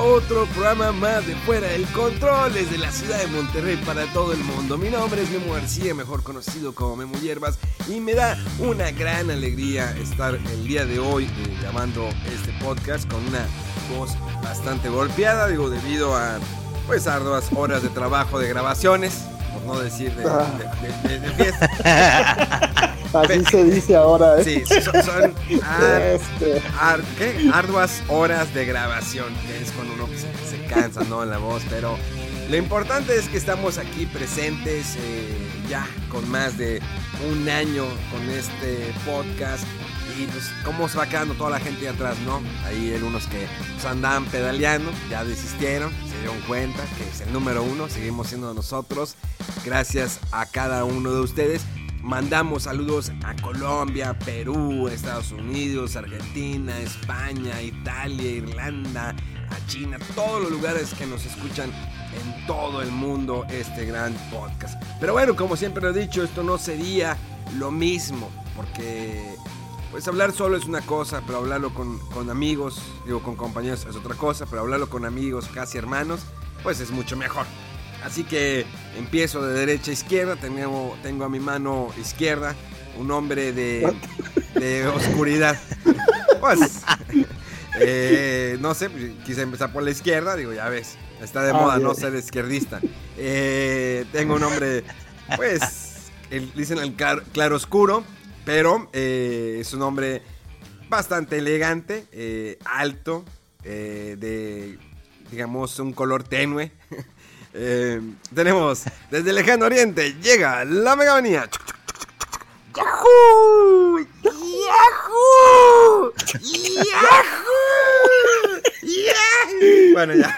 Otro programa más de Fuera del Control desde la ciudad de Monterrey para todo el mundo. Mi nombre es Memo García, mejor conocido como Memo Hierbas, y me da una gran alegría estar el día de hoy eh, grabando este podcast con una voz bastante golpeada, digo, debido a pues arduas horas de trabajo de grabaciones, por no decir de, de- de- de fiesta. Así se dice ahora, ¿eh? Sí, son, son ar- Este, ar- ¿qué? arduas horas de grabación, que es cuando uno se, se cansa, ¿no? En la voz, pero lo importante es que estamos aquí presentes eh, ya con más de un año con este podcast y pues cómo se va quedando toda la gente de atrás, ¿no? Hay algunos que pues, andaban pedaleando, ya desistieron, se dieron cuenta que es el número uno, seguimos siendo nosotros, gracias a cada uno de ustedes. Mandamos saludos a Colombia, Perú, Estados Unidos, Argentina, España, Italia, Irlanda, a China, todos los lugares que nos escuchan en todo el mundo este gran podcast. Pero bueno, como siempre lo he dicho, esto no sería lo mismo, porque pues hablar solo es una cosa, pero hablarlo con, con amigos, digo con compañeros es otra cosa, pero hablarlo con amigos, casi hermanos, pues es mucho mejor. Así que empiezo de derecha a izquierda, tengo, tengo a mi mano izquierda un hombre de, de oscuridad. Pues, eh, no sé, quise empezar por la izquierda, digo, ya ves, está de Ah, moda no ser izquierdista. Eh, tengo un hombre, pues, el- dicen el clar- claroscuro, pero eh, es un hombre bastante elegante, eh, alto, eh, de, digamos, un color tenue. Eh, tenemos desde el lejano oriente, llega la megamanía. ¡Yahoo! ¡Yahoo! ¡Yahoo! ¡Yahoo! Bueno, ya.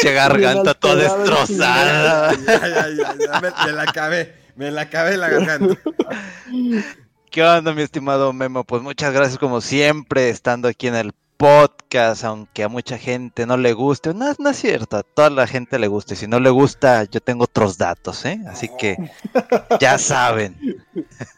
Che garganta toda destrozada. Ya, ya, ya, ya, Me, me la acabé. Me la acabé la garganta. ¿Qué onda, mi estimado Memo? Pues muchas gracias como siempre estando aquí en el podcast, aunque a mucha gente no le guste. No, no es cierto, a toda la gente le gusta. Y si no le gusta, yo tengo otros datos, ¿eh? Así que ya saben.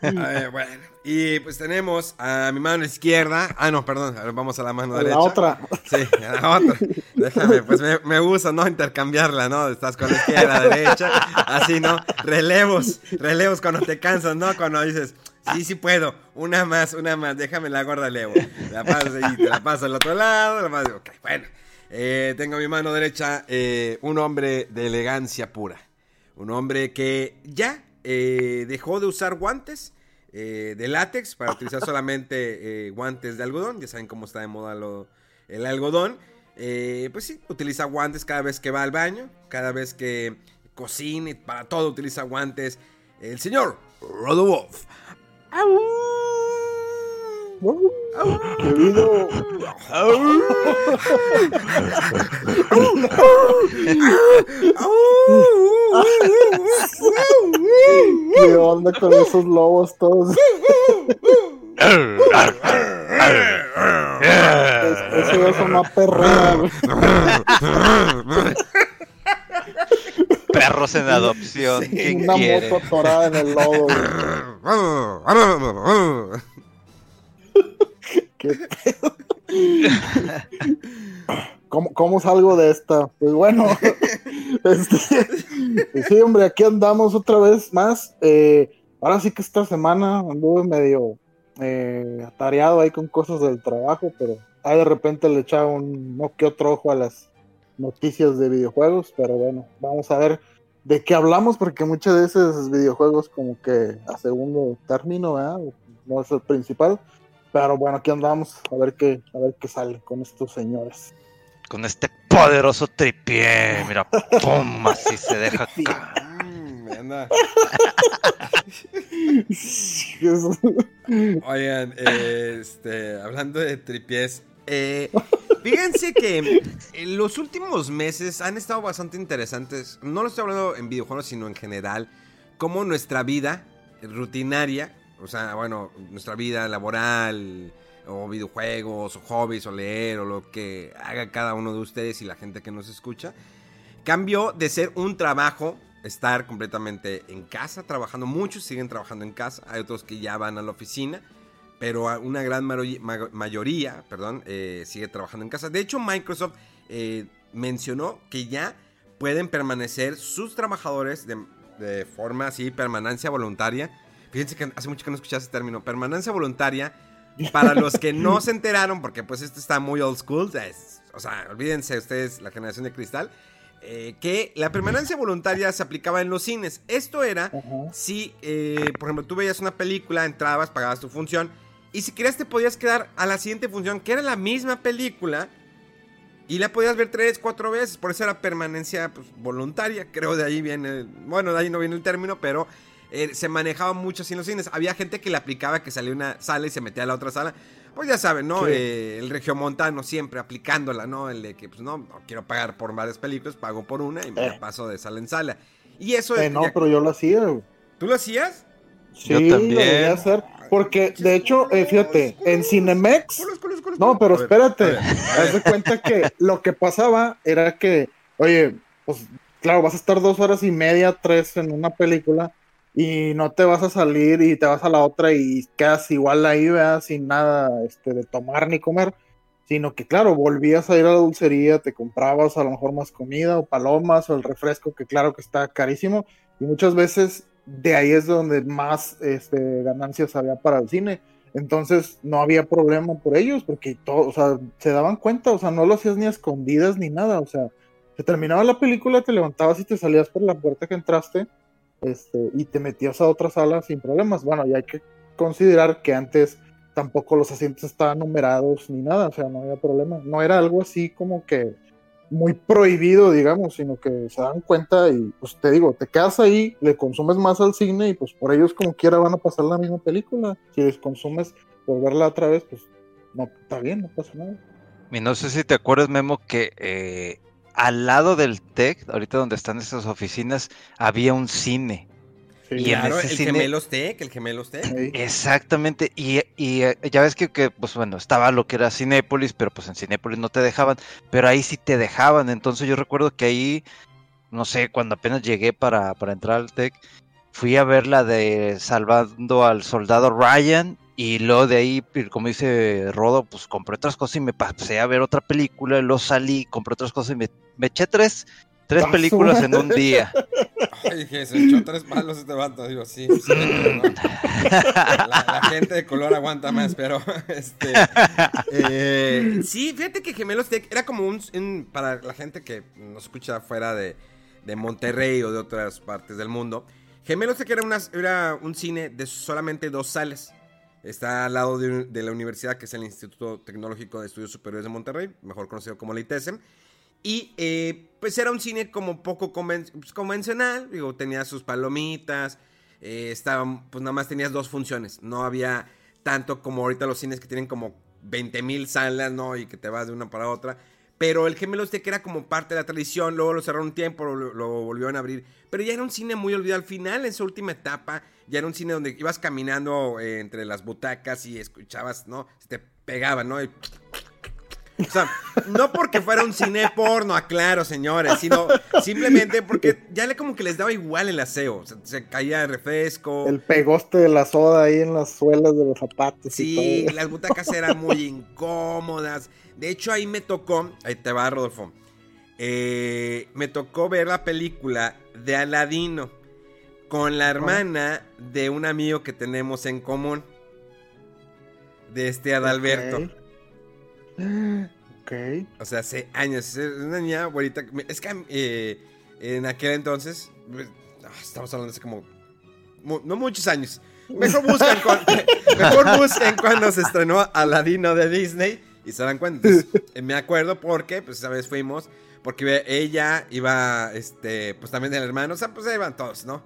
Eh, bueno, y pues tenemos a mi mano izquierda. Ah, no, perdón. ver, Vamos a la mano a derecha. la otra. Sí, a la otra. Déjame, pues me, me gusta, ¿no? Intercambiarla, ¿no? Estás con la izquierda, derecha, así, ¿no? Relevos, relevos cuando te cansas, ¿no? Cuando dices, sí, sí puedo, una más, una más, déjame la gorda relevo. La paso y te la paso al otro lado, la paso, ok, bueno. Eh, tengo a mi mano derecha eh, un hombre de elegancia pura. Un hombre que ya eh, dejó de usar guantes de látex para utilizar solamente guantes de algodón. Ya saben cómo está de moda lo- el algodón. Pues sí, utiliza guantes cada vez que va al baño, cada vez que cocina, para todo utiliza guantes. El señor Rodowolf. Querido, ¿qué onda con esos lobos todos? Es- Eso es una perrera. Perros en adopción. ¿Quién Una quiere? moto atorada en el lodo. ¿Qué pedo? ¿Cómo, cómo salgo de esta? Pues bueno, este, pues sí, hombre, aquí andamos otra vez más. Eh, ahora sí que esta semana anduve medio eh, atareado ahí con cosas del trabajo, pero ahí de repente le echaba un no que otro ojo a las noticias de videojuegos, pero bueno, vamos a ver de qué hablamos, porque muchas veces videojuegos como que a segundo término, ¿verdad? no es el principal. Pero bueno, aquí andamos a ver qué, a ver qué sale con estos señores. Con este poderoso tripié, mira, pum, así se deja caer. Mm. Oigan, este, hablando de tripiés, eh, fíjense que en los últimos meses han estado bastante interesantes. No lo estoy hablando en videojuegos, sino en general. Como nuestra vida rutinaria, o sea, bueno, nuestra vida laboral, o videojuegos, o hobbies, o leer, o lo que haga cada uno de ustedes y la gente que nos escucha, cambió de ser un trabajo estar completamente en casa, trabajando. Muchos siguen trabajando en casa, hay otros que ya van a la oficina, pero una gran mayoría perdón, eh, sigue trabajando en casa. De hecho, Microsoft eh, mencionó que ya pueden permanecer sus trabajadores de, de, forma así, permanencia voluntaria. Fíjense que hace mucho que no escuché ese término, permanencia voluntaria. Para los que no se enteraron, porque pues esto está muy old school, o sea, olvídense ustedes la generación de cristal. Eh, que la permanencia voluntaria se aplicaba en los cines. Esto era si, por ejemplo, tú veías una película, entrabas, pagabas tu función, y si querías te podías quedar a la siguiente función, que era la misma película, y la podías ver tres, cuatro veces. Por eso era permanencia pues, voluntaria. Creo de ahí viene, bueno, de ahí no viene el término, pero eh, se manejaba mucho así en los cines. Había gente que le aplicaba que salía una sala y se metía a la otra sala. Pues ya saben, ¿no? Eh, el regiomontano siempre aplicándola, ¿no? El de que, pues no, no quiero pagar por varias películas, pago por una y me la eh. paso de sala en sala. Y eso es. no, pero yo lo hacía. ¿Tú lo hacías? Sí, yo también. lo hacer. Porque, de hecho, fíjate, en Cinemex. No, pero espérate. Haz de cuenta que lo que pasaba era que, oye, pues claro, vas a estar dos horas y media, tres en una película y no te vas a salir y te vas a la otra y quedas igual ahí, ¿verdad? Sin nada este, de tomar ni comer, sino que claro, volvías a ir a la dulcería, te comprabas a lo mejor más comida o palomas o el refresco, que claro que está carísimo, y muchas veces de ahí es donde más este, ganancias había para el cine. Entonces no había problema por ellos, porque todo, o sea, se daban cuenta, o sea, no lo hacías ni escondidas ni nada, o sea, se terminaba la película, te levantabas y te salías por la puerta que entraste este, y te metías a otra sala sin problemas. Bueno, y hay que considerar que antes tampoco los asientos estaban numerados ni nada, o sea, no había problema. No era algo así como que muy prohibido, digamos, sino que se dan cuenta y pues te digo, te quedas ahí, le consumes más al cine y pues por ellos como quiera van a pasar la misma película. Si les consumes por verla otra vez, pues no, está bien, no pasa nada. Y no sé si te acuerdas, Memo, que eh, al lado del TEC, ahorita donde están esas oficinas, había un cine. Y claro, el Gemelos TEC, el Gemelos TEC. Exactamente, y, eh, ya ves que, pues bueno, estaba lo que era Cinépolis, pero pues en Cinépolis no te dejaban, pero ahí sí te dejaban, entonces yo recuerdo que ahí, no sé, cuando apenas llegué para, para entrar al TEC, fui a ver la de Salvando al Soldado Ryan y luego de ahí, como dice Rodo, pues compré otras cosas y me pasé a ver otra película, y luego salí, compré otras cosas y me, eché tres, tres películas en un día. Ay, dije, se echó tres palos este vato, digo, sí, sí la, gente de color aguanta más, pero este eh, sí, fíjate que Gemelos Tech era como un, para la gente que nos escucha fuera de, de Monterrey o de otras partes del mundo, Gemelos Tech era, una, era un cine de solamente dos salas. Está al lado de, la universidad, que es el Instituto Tecnológico de Estudios Superiores de Monterrey, mejor conocido como la ITESM. Y eh, pues era un cine como poco pues, convencional, digo, tenía sus palomitas, eh, estaba, pues nada más tenías dos funciones, no había tanto como ahorita los cines que tienen como 20 mil salas, ¿no? Y que te vas de una para otra. Pero el Gemelos que era como parte de la tradición, luego lo cerraron un tiempo, lo, volvieron a abrir. Pero ya era un cine muy olvidado. Al final, en su última etapa, ya era un cine donde ibas caminando eh, entre las butacas y escuchabas, ¿no? Se te pegaba, ¿no? O sea, no porque fuera un cine porno, aclaro, señores, sino simplemente porque ya le como que les daba igual el aseo. se caía el refresco. El pegoste de la soda ahí en las suelas de los zapatos. Sí, las butacas eran muy incómodas. De hecho, ahí me tocó, ahí te va, Rodolfo. Eh, me tocó ver la película de Aladino con la hermana de un amigo que tenemos en común. De este Adalberto. Ok. O sea, hace años. Es una niña bonita. Es que eh, en aquel entonces, ah, estamos hablando hace como, no muchos años. Mejor buscan, cuan- mejor busquen cuando se estrenó Aladino de Disney y se dan cuenta. Entonces, eh, me acuerdo porque, pues esa vez fuimos, porque ella iba, este, pues también el hermano, o sea, pues ahí iban todos, ¿no?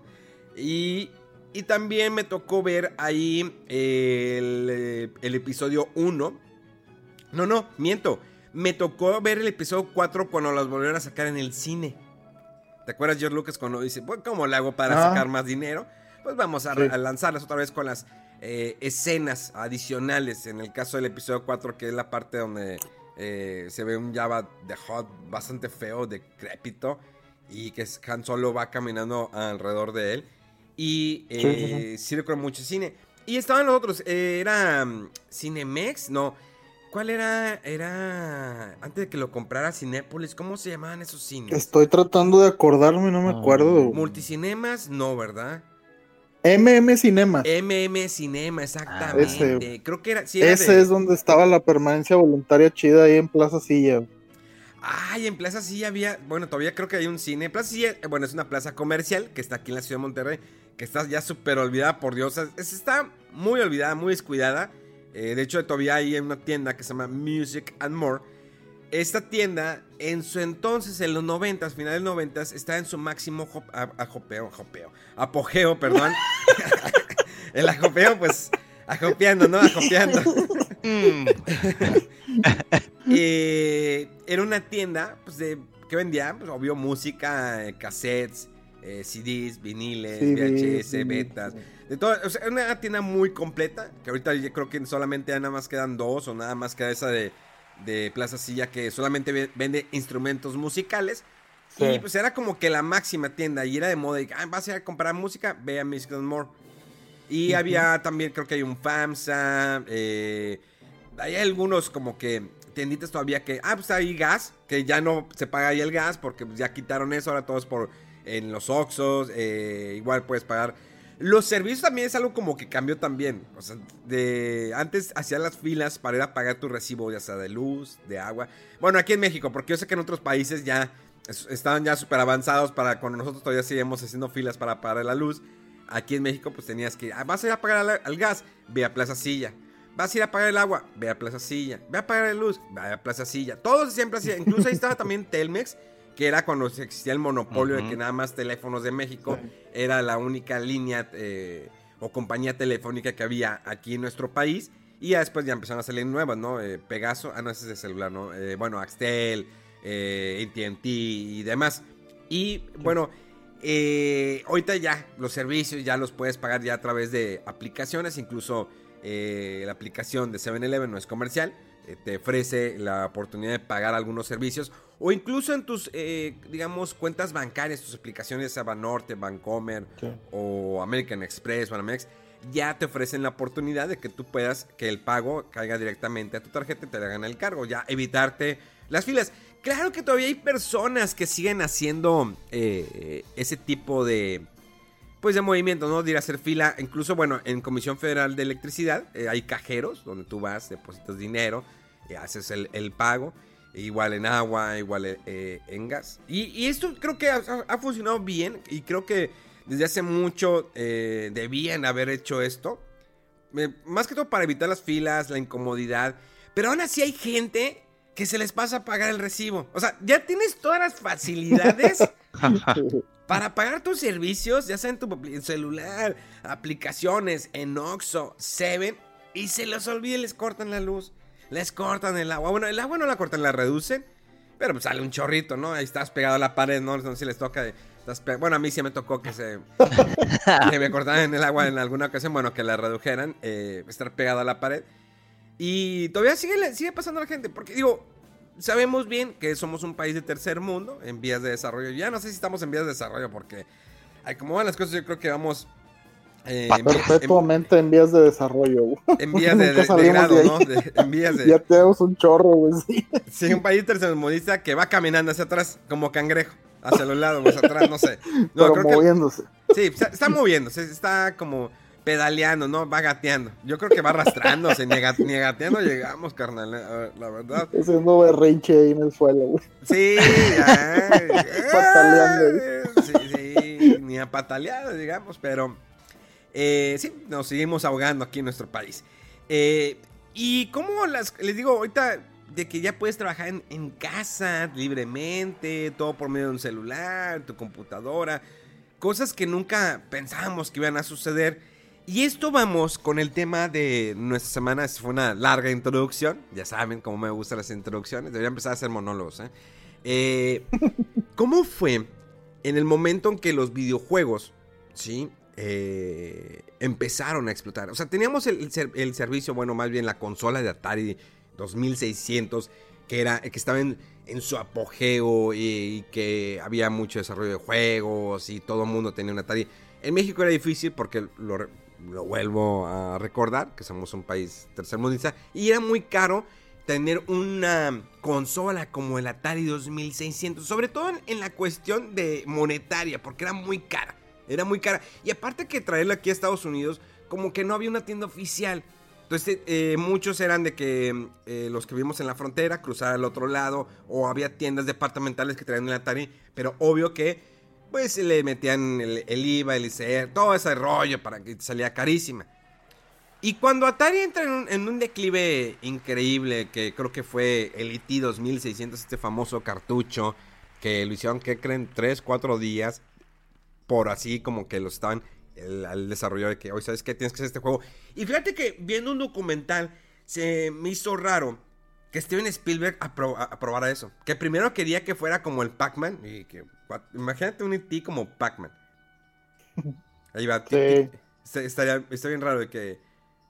Y, y también me tocó ver ahí el, eh, el episodio 1. No, no, miento. Me tocó ver el episodio 4 cuando los volvieron a sacar en el cine. ¿Te acuerdas, George Lucas, cuando dice, pues, ¿cómo le hago para Ah. sacar más dinero? Pues vamos a, Sí. a lanzarlas otra vez con las eh, escenas adicionales. En el caso del episodio 4, que es la parte donde eh, se ve un Java de Hot bastante feo, decrépito, y que Han Solo va caminando alrededor de él. Y Sí, sí, eh, con mucho cine. Y estaban los otros, eh, era mm, Cinemex, no. ¿Cuál era? Era. Antes de que lo comprara Cinépolis, ¿cómo se llamaban esos cines? Estoy tratando de acordarme, no me Ah. acuerdo. Multicinemas, no, ¿verdad? MM Cinema. MM Cinema, exactamente. Ese. Creo que era. sí era Ese de- es donde estaba la permanencia voluntaria chida ahí en Plaza Silla. Ay, en Plaza Silla había. Bueno, todavía creo que hay un cine. Plaza Silla, eh, bueno, es una plaza comercial que está aquí en la ciudad de Monterrey. Que está ya súper olvidada por Dios. Es- está muy olvidada, muy descuidada. Eh, de hecho, todavía hay una tienda que se llama Music and More. Esta tienda, en su entonces, en los 90, finales 90, está en su máximo hop- a- ajopeo, ajopeo, apogeo, perdón. El ajopeo, pues, ajopeando, ¿no? Ajopeando. Mm, Eh, era una tienda pues, de, que vendía, pues, obvio, música, eh, cassettes, eh, CDs, viniles, CDs, VHS, betas. De todo, o sea, una tienda muy completa, que ahorita yo creo que solamente ya nada más quedan dos o nada más queda esa de, de Plaza Silla que solamente ve- vende instrumentos musicales. Sí. Y pues era como que la máxima tienda y era de moda. Y, ah, vas a ir a comprar música, ve a Music and More. Y había también, creo que hay un FAMSA. eh, hay algunos como que tienditas todavía que, ah, pues hay gas, que ya no se paga ahí el gas porque ya quitaron eso, ahora todo es por en los Oxxos, eh, igual puedes pagar. Los servicios también es algo como que cambió también. O sea, de antes hacían las filas para ir a pagar tu recibo, ya sea de luz, de agua. Bueno, aquí en México, porque yo sé que en otros países ya es- estaban ya súper avanzados para cuando nosotros todavía seguimos haciendo filas para pagar la luz. Aquí en México, pues tenías que. ah, vas a ir a pagar al gas, ve a Plaza Silla. Vas a ir a pagar el agua, ve a Plaza Silla. Ve a pagar la luz, ve a Plaza Silla. Todos siempre hacían. Incluso ahí estaba también Telmex, que era cuando existía el monopolio de que nada más teléfonos de México era la única línea eh, o compañía telefónica que había aquí en nuestro país. Y ya después ya empezaron a salir nuevas, ¿no? Eh, Pegaso, ah, no, ese es de celular, ¿no? Eh, bueno, Axtel, eh, ATT y demás. Y bueno, eh, ahorita ya los servicios ya los puedes pagar ya a través de aplicaciones, incluso eh, la aplicación de 7-Eleven no es comercial, eh, te ofrece la oportunidad de pagar algunos servicios o incluso en tus, eh, digamos, cuentas bancarias, tus aplicaciones, sea Banorte, Bancomer Sí. o American Express, Banamex, ya te ofrecen la oportunidad de que tú puedas que el pago caiga directamente a tu tarjeta y te le hagan el cargo, ya evitarte las filas. Claro que todavía hay personas que siguen haciendo eh, ese tipo de pues de movimiento, ¿no? De ir a hacer fila. Incluso, bueno, en Comisión Federal de Electricidad eh, hay cajeros donde tú vas, depositas dinero, eh, haces el, el pago. Igual en agua, igual eh, en gas. Y, y esto creo que ha, ha funcionado bien. Y creo que desde hace mucho eh, debían haber hecho esto. Eh, más que todo para evitar las filas, la incomodidad. Pero aún así hay gente que se les pasa a pagar el recibo. O sea, ya tienes todas las facilidades para pagar tus servicios, ya sea en tu celular, aplicaciones, en Oxxo, Seven, y se les olvida y les cortan la luz, les cortan el agua. Bueno, el agua no la cortan, la reducen, pero pues sale un chorrito, ¿no? Ahí estás pegado a la pared, ¿no? No sé si les toca. de- estás pe- bueno, a mí sí me tocó que se que me cortaran el agua en alguna ocasión, bueno, que la redujeran, eh, estar pegado a la pared. Y todavía sigue, sigue pasando a la gente, porque digo, sabemos bien que somos un país de tercer mundo, en vías de desarrollo. Ya no sé si estamos en vías de desarrollo, porque ay, como van las cosas, yo creo que vamos eh, Perpetuamente en vías de desarrollo. güey. en- vías de, de- de salimos grado, de ahí. ¿no? En vías de... Ya tenemos un chorro, güey. Sí. Sí, un país tercermundista que va caminando hacia atrás como cangrejo. Hacia los lados, hacia atrás, no sé. No, pero creo que- moviéndose. Sí, está, está moviéndose, está como pedaleando, ¿no? Va gateando. Yo creo que va arrastrándose, ni, ga- ni gateando llegamos, carnal, eh, la verdad. Haciendo berrinche ahí en el suelo, güey. Sí. Pataleando. Sí, sí. ni a pataleadas, digamos, pero eh, sí, nos seguimos ahogando aquí en nuestro país. Eh, y como las, les digo, ahorita de que ya puedes trabajar en, en, casa libremente, todo por medio de un celular, tu computadora, cosas que nunca pensábamos que iban a suceder. Y esto vamos con el tema de nuestra semana. Fue una larga introducción. Ya saben cómo me gustan las introducciones. Debería empezar a hacer monólogos. ¿eh? Eh, ¿Cómo fue en el momento en que los videojuegos, sí, eh, empezaron a explotar? O sea, teníamos el, el, servicio, bueno, más bien la consola de Atari 2600, que, era, que estaba en, en su apogeo y, que había mucho desarrollo de juegos y todo el mundo tenía un Atari. En México era difícil porque lo, lo vuelvo a recordar, que somos un país tercermundista, y era muy caro tener una consola como el Atari 2600, sobre todo en, en, la cuestión de monetaria, porque era muy cara, era muy cara. Y aparte que traerla aquí a Estados Unidos, como que no había una tienda oficial. Entonces eh, muchos eran de que eh, los que vivimos en la frontera, cruzar al otro lado, o había tiendas departamentales que traían el Atari, pero obvio que pues le metían el, IVA, el ICR, todo ese rollo para que salía carísima. Y cuando Atari entra en un, declive increíble, que creo que fue el IT 2600, este famoso cartucho, que lo hicieron, que creen? 3, 4 días, por así como que lo estaban, el, el desarrollo de que, hoy sabes que tienes que hacer este juego. Y fíjate que viendo un documental, se me hizo raro que Steven Spielberg apro aprobara eso. Que primero quería que fuera como el Pac-Man, y que, imagínate un IT como Pac-Man. Ahí va, Sí. estaría, está bien raro de que...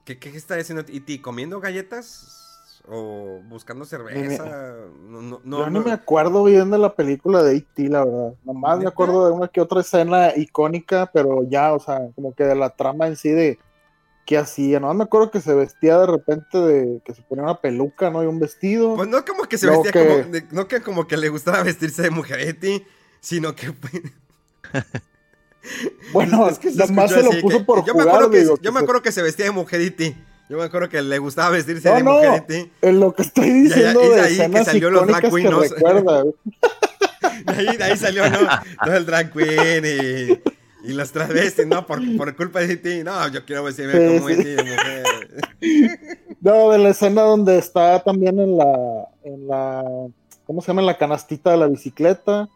¿Qué, qué estaría haciendo E.T.? ¿Comiendo galletas? ¿O buscando cerveza? No, no, no, Yo no me acuerdo bien de la película de E.T., la verdad. Nomás me acuerdo de una que otra escena icónica, pero ya, o sea, como que de la trama en sí de qué hacía. Nomás me acuerdo que se vestía de repente de que se ponía una peluca, ¿no? Y un vestido. Pues no como que se Luego vestía que- como... de- no que como que le gustaba vestirse de mujer E.T., sino que... bueno, Es que se nomás se lo puso que- por yo jugar, me acuerdo que, digo, Yo que me se- acuerdo que se vestía de mujer E.T. Yo me acuerdo que le gustaba vestirse No, de no, en lo que estoy diciendo de de ahí que salió los Drag que Queen, ¿no? De ahí, de ahí salió, ¿no? Todo el drag queen y, y los travestis, ¿no? Por, por culpa de ti. No, yo quiero vestirme Sí, como sí. De mujer. No, de la escena donde está también en la, en la, ¿cómo se llama? En la canastita de la bicicleta,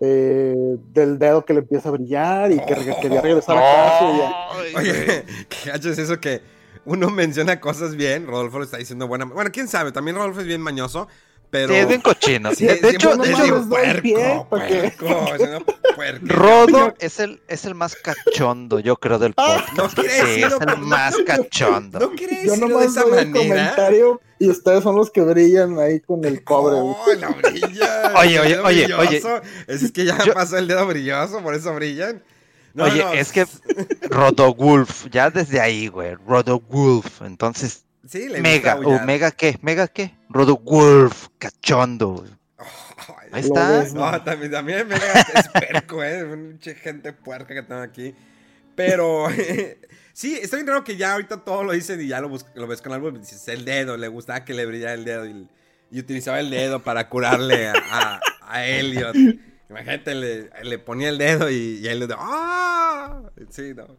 eh, del dedo que le empieza a brillar y que quería regresar a casa. y ya. Oye, qué gacho es eso que uno menciona cosas bien. Rodolfo lo está diciendo buena. Bueno, quién sabe, también Rodolfo es bien mañoso, pero. Sí, es bien cochino. Sí, de, hecho, no de hecho, puerco, puerco. Rodo es el, es el más cachondo, yo creo, del Ah, podcast. no quiere Sí, es el más cachondo. No quiere Yo decirlo de nomás esa manera. comentario y ustedes son los que brillan ahí con el cobre. güey. No, la brilla. Oye, oye, oye, brilloso. Es que ya Yo- pasó el dedo brilloso, por eso brillan. No, Oye, no, es que Rodowulf, ya desde ahí, güey. Rodowulf. Entonces, Sí, le Mega, o. Mega qué, Mega qué, Rodowulf, cachondo, güey. Ay, Ahí está. ves, No, también, también Mega es perco, eh. Mucha gente puerca que tengo aquí. Pero sí, está bien raro que ya ahorita todo lo dicen y ya lo, lo ves con algo. Dices el dedo, le gustaba que le brillara el dedo y, y utilizaba el dedo para curarle a, a, a Elliot. Imagínate, le, le ponía el dedo y, y Elliot, ¡ah! Sí, no.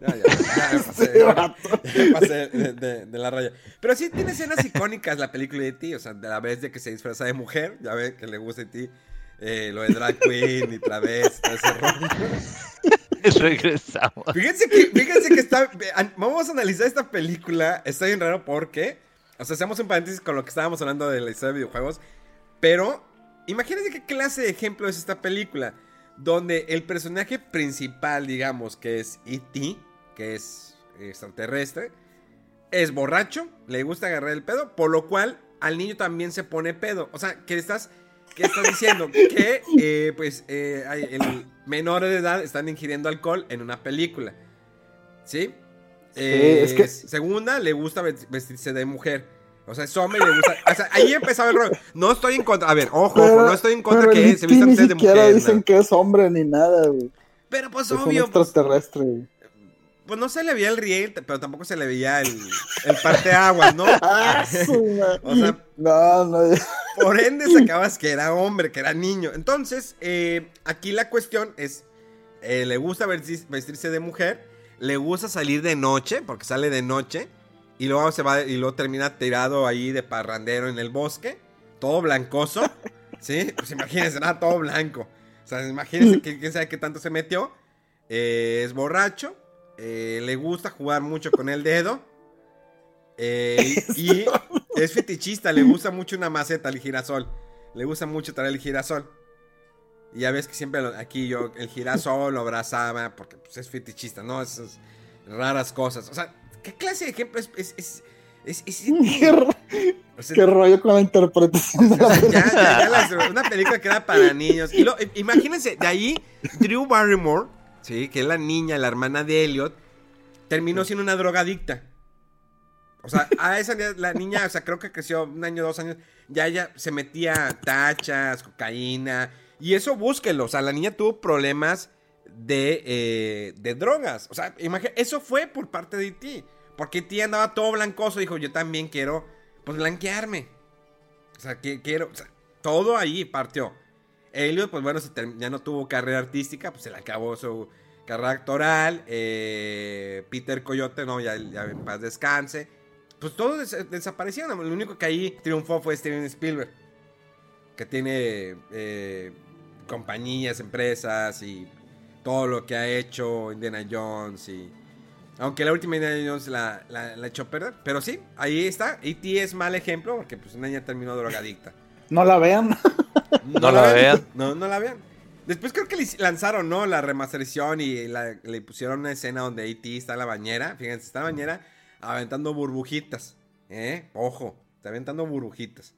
Ya, ya, pasé, ya, de, de- de la raya. Pero sí tiene escenas icónicas la película de ti, o sea, de la vez de que se disfraza de mujer, ya ven que le gusta de ti, eh, lo de drag queen y travesti, ese rollo. Regresamos. Fíjense que, fíjense que está. Vamos a analizar esta película. Está bien raro porque. O sea, hacemos un paréntesis con lo que estábamos hablando de la historia de videojuegos. Pero. Imagínense qué clase de ejemplo es esta película. Donde el personaje principal, digamos, que es E.T., que es extraterrestre, es borracho, le gusta agarrar el pedo, por lo cual al niño también se pone pedo. O sea, que estás. ¿Qué estás diciendo? Que, eh, pues, eh, el menores de edad están ingiriendo alcohol en una película. ¿Sí? Eh, es que- Segunda, le gusta vest- vestirse de mujer. O sea, es hombre y le gusta. O sea, ahí empezaba el rollo. No estoy en contra. A ver, ojo, no estoy en contra que se vistan ni ustedes de siquiera mujer. dicen ¿no? que es hombre ni nada, güey. Pero pues Es un obvio. Pues, extraterrestre. güey. pues no se le veía el riel, pero tampoco se le veía el, el parteaguas, ¿no? Ah. O sea, No, no. Por ende sacabas que era hombre, que era niño. Entonces, eh, aquí la cuestión es, eh, le gusta vestirse de mujer, le gusta salir de noche, porque sale de noche, y luego se va y luego termina tirado ahí de parrandero en el bosque, todo blancoso, ¿sí? Pues imagínense, nada, todo blanco. O sea, imagínense que quién sabe qué tanto se metió. Eh, es borracho, eh, le gusta jugar mucho con el dedo. y es fetichista, le gusta mucho una maceta, el girasol. Le gusta mucho traer el girasol. Y ya ves que siempre aquí yo el girasol lo abrazaba porque pues, es fetichista, ¿no? Esas raras cosas. O sea, ¿qué clase de ejemplo es... es, es, es, ¿Qué, rollo con la interpretación de la ya, ya, ya una película que era para niños. Y lo, imagínense, de ahí Drew Barrymore, ¿sí? que es la niña, la hermana de Elliot, terminó siendo una drogadicta. O sea, a esa la niña, o sea, creo que creció un año, dos años, ya ella se metía tachas, cocaína, y eso búsquelo. O sea, la niña tuvo problemas de, eh, de drogas. O sea, eso fue por parte de ti. Porque ti andaba todo blancoso. Dijo, yo también quiero, pues, blanquearme. O sea, que, quiero. O sea, todo ahí partió. Elliot, pues bueno, ya no tuvo carrera artística, pues se le acabó su carrera actoral. Eh, Peter Coyote, no, ya, en paz descanse. Pues todos desaparecieron. Lo único que ahí triunfó fue Steven Spielberg. Que tiene eh, compañías, empresas y todo lo que ha hecho Indiana Jones y... Aunque la última Indiana Jones la, la, echó perder. Pero sí, ahí está. E.T. es mal ejemplo porque pues una niña terminó drogadicta. No la vean. No, la vean. No, no la vean. Después creo que lanzaron, ¿no? La remasterización y le pusieron una escena donde E.T. está en la bañera. Fíjense, está en la bañera aventando burbujitas. ¿Eh? Ojo, está aventando burbujitas.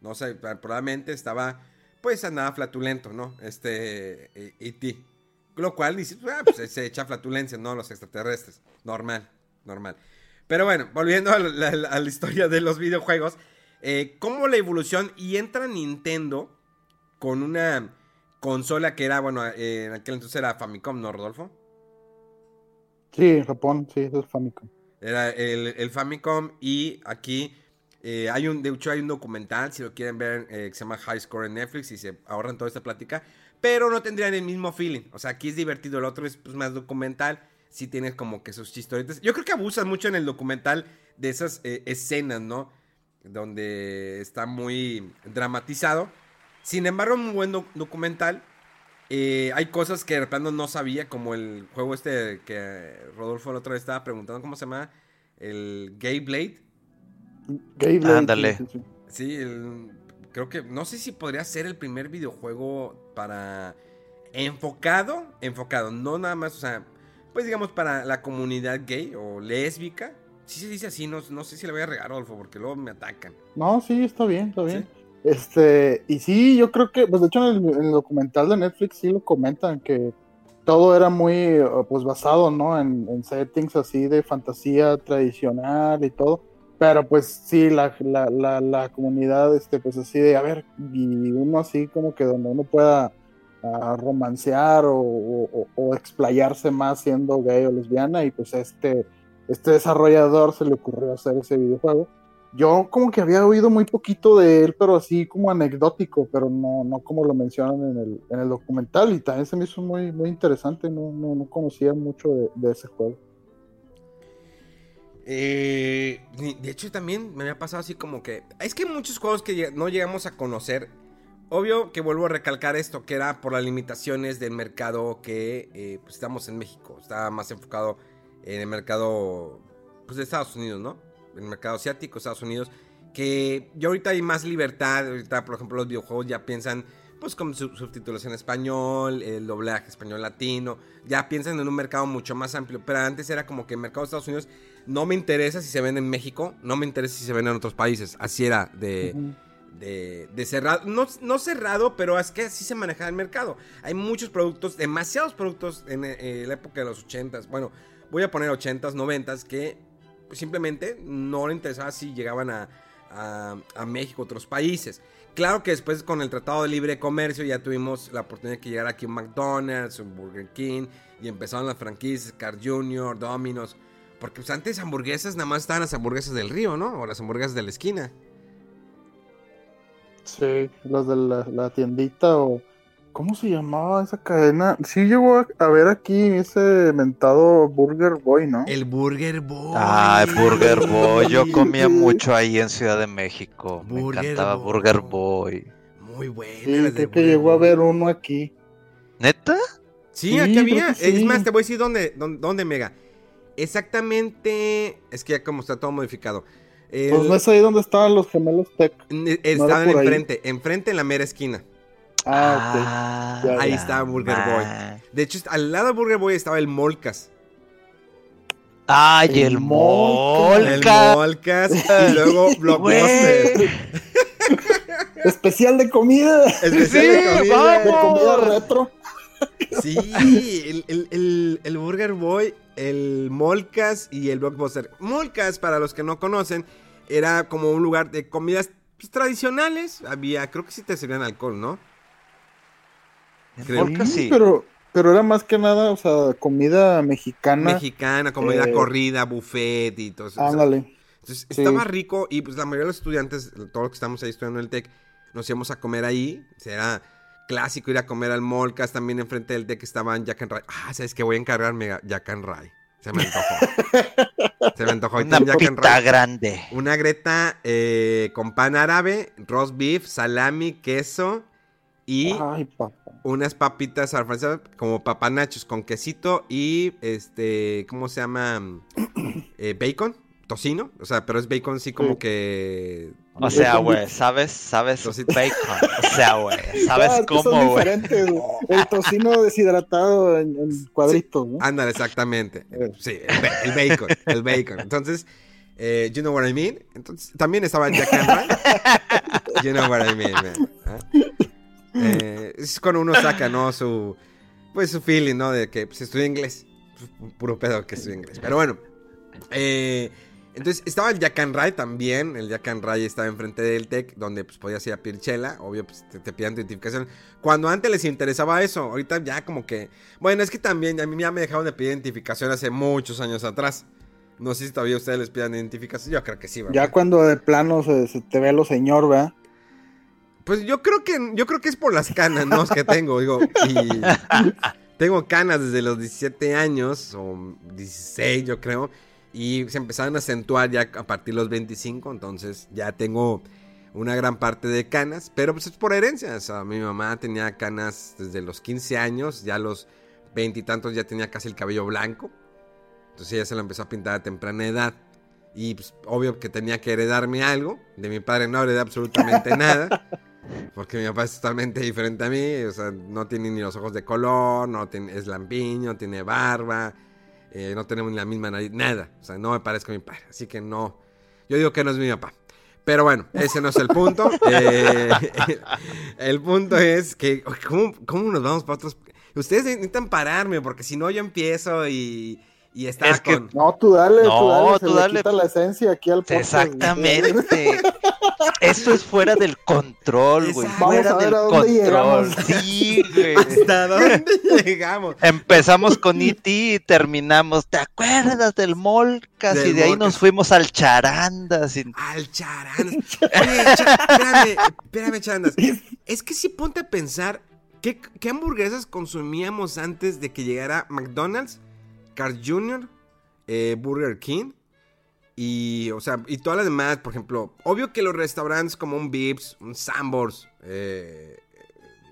No sé, probablemente estaba pues andaba flatulento, ¿no? Este, E.T. Lo cual dice, ah, pues se echa flatulencia, ¿no? Los extraterrestres. Normal, normal. Pero bueno, volviendo a la, historia de los videojuegos, eh, ¿cómo la evolución? Y entra Nintendo con una consola que era, bueno, eh, en aquel entonces era Famicom, ¿no, Rodolfo? Sí, en Japón, sí, es Famicom. Era el, el Famicom y aquí eh, hay un, de hecho, hay un documental, si lo quieren ver, eh, que se llama High Score en Netflix y se ahorran toda esta plática. Pero no tendrían el mismo feeling. O sea, aquí es divertido, el otro es pues, más documental. Si tienes como que sus chistoritas. Yo creo que abusan mucho en el documental de esas eh, escenas, ¿no? Donde está muy dramatizado. Sin embargo, un buen documental. hay cosas que de plano no sabía, como el juego este que Rodolfo el otro vez estaba preguntando, ¿cómo se llama? El Gay Blade Ándale. Sí, creo que no sé si podría ser el primer videojuego para enfocado, enfocado, no nada más, o sea, pues digamos para la comunidad gay o lésbica. Si se dice así, no, no sé si le voy a regar, Adolfo, porque luego me atacan. No, sí, está bien, está bien. Este, y sí, yo creo que, pues de hecho en el, documental de Netflix sí lo comentan que todo era muy, pues basado, ¿no? En, settings así de fantasía tradicional y todo pero pues sí, la, la, la, comunidad, este, pues así de, a ver, y uno así como que donde uno pueda uh, romancear o, o, explayarse más siendo gay o lesbiana, y pues este, este desarrollador se le ocurrió hacer ese videojuego. Yo como que había oído muy poquito de él, pero así como anecdótico, pero no, no como lo mencionan en el, en el documental, y también se me hizo muy, muy interesante, no, no, no conocía mucho de, de ese juego. Eh, de hecho, también me había pasado así como que. Es que muchos juegos que no llegamos a conocer. Obvio que vuelvo a recalcar esto, que era por las limitaciones del mercado que eh, pues estamos en México. Estaba más enfocado en el mercado pues, de Estados Unidos, ¿no? El mercado asiático, Estados Unidos. Que ya ahorita hay más libertad. Ahorita, por ejemplo, los videojuegos ya piensan pues con subtítulos en español, el doblaje español latino, ya piensan en un mercado mucho más amplio, pero antes era como que el mercado de Estados Unidos no me interesa si se ven en México, no me interesa si se ven en otros países, así era de, de, cerrado, no, no, cerrado, pero es que así se maneja el mercado. Hay muchos productos, demasiados productos en, eh, la época de los 80s, bueno, voy a poner 80s, 90s, que simplemente no le interesaba si llegaban a, a, a México, otros países. Claro que después con el Tratado de Libre Comercio ya tuvimos la oportunidad de que llegara aquí McDonald's, Burger King y empezaron las franquicias, Car Jr., Domino's. Porque pues, antes hamburguesas nada más estaban las hamburguesas del río, ¿no? O las hamburguesas de la esquina. Sí, las de la, tiendita o, ¿Cómo se llamaba esa cadena? Sí llegó a, a ver aquí ese mentado Burger Boy, ¿no? El Burger Boy. Ah, Burger Boy. Yo comía mucho ahí en Ciudad de México. Me encantaba Boy. Burger Boy. Muy bueno. Sí, creo que Burger llegó a ver uno aquí. ¿Neta? Sí, Sí, aquí había. sí. Es más, te voy a decir dónde, dónde, dónde, Mega. Exactamente. Es que ya como está todo modificado. El- Pues no es ahí donde estaban los gemelos Tech. estaban por ahí. enfrente, enfrente en la mera esquina. Ah, ok. Ya, Ahí ya. está Burger Boy. man. De hecho, al lado de Burger Boy estaba el Molcas. Ay, El el. El Molca. Molcas. y luego Blockbuster. Especial de comida. Especial de comida. De comida retro. Sí, el, el- el- el Burger Boy, el Molcas y el Blockbuster. Molcas, para los que no conocen, era como un lugar de comidas pues, tradicionales. Había, creo que sí te servían alcohol, ¿no? Creo. Molca sí. Pero, pero era más que nada, o sea, comida mexicana. Mexicana, comida Eh, corrida, buffet y todo eso. O sea, Ándale. Entonces Sí. estaba rico y pues la mayoría de los estudiantes, todos los que estamos ahí estudiando en el TEC, nos íbamos a comer ahí. O sea, era clásico ir a comer al Molcas, también enfrente del TEC estaban Jack and Ray. Ah, ¿sabes que Voy a encargarme Jack and Ray. Se me antojó. Se me antojó. Una pita Ray. grande. Una greta eh, con pan árabe, roast beef, salami, queso y Ay, unas papitas a la francesa como papanachos con quesito y este, ¿cómo se llama? Eh, bacon, tocino, o sea, pero es bacon así como Sí. que O sea, güey. ¿sabes? ¿Sabes? Bacon. O sea, güey, ¿sabes Ah, cómo, güey? El tocino deshidratado en, en cuadritos, ¿no? ándale exactamente. Sí, el, ba- el bacon, el bacon. Entonces, eh, you know what I mean? Entonces, también estaba Jack. You know what I mean, man. ¿Ah? Eh, es cuando uno saca, ¿no? Su, pues su feeling, ¿no? De que pues, estudia inglés. Pu- Puro pedo que estudia inglés. Pero bueno. eh, entonces estaba el Jack and Ray también. El Jack and Ray estaba enfrente del TEC, donde pues podías ir a pedir chela. Obvio, pues te, te pidían tu identificación. Cuando antes les interesaba eso, ahorita ya como que. Bueno, es que también a mí ya me dejaron de pedir identificación hace muchos años atrás. No sé si todavía ustedes les pidan identificación. Yo creo que sí, ¿verdad? Ya cuando de plano se, se te ve lo señor, ¿verdad? Pues yo creo que yo creo que es por las canas, ¿no? que tengo, digo, y tengo canas desde los 17 años o 16, yo creo, y se empezaron a acentuar ya a partir de los 25, entonces ya tengo una gran parte de canas, pero pues es por herencia, o sea, mi mamá tenía canas desde los 15 años, ya a los veintitantos ya tenía casi el cabello blanco, entonces ella se lo empezó a pintar a temprana edad. Y pues, obvio que tenía que heredarme algo. De mi padre no heredé absolutamente nada. Porque mi papá es totalmente diferente a mí. O sea, no tiene ni los ojos de color, no tiene, es lampiño, tiene barba. Eh, no tenemos ni la misma nariz, nada. O sea, no me parezco a mi padre. Así que no. Yo digo que no es mi papá. Pero bueno, ese no es el punto. Eh, el punto es que, ¿cómo, ¿cómo nos vamos para otros? Ustedes necesitan pararme, porque si no yo empiezo y, y está Es que- con... No, tú dale, tú No, dale, se tú le dale. quita la esencia aquí al podcast. Exactamente. Eso es fuera del control, güey. Fuera Vamos a ver del a dónde control. llegamos. Sí, güey. ¿Hasta dónde llegamos? Empezamos con E.T. y terminamos. ¿Te acuerdas del Molcas? Del y de ahí nos fuimos al Charandas. y- Al charandas. Oye, espérame, espérame, charandas. Es que si ponte a pensar, ¿qué, qué hamburguesas consumíamos antes de que llegara McDonald's, Carl Jr., eh, Burger King? Y, o sea, y todas las demás, por ejemplo, obvio que los restaurantes como un Vips, un Sambors, eh,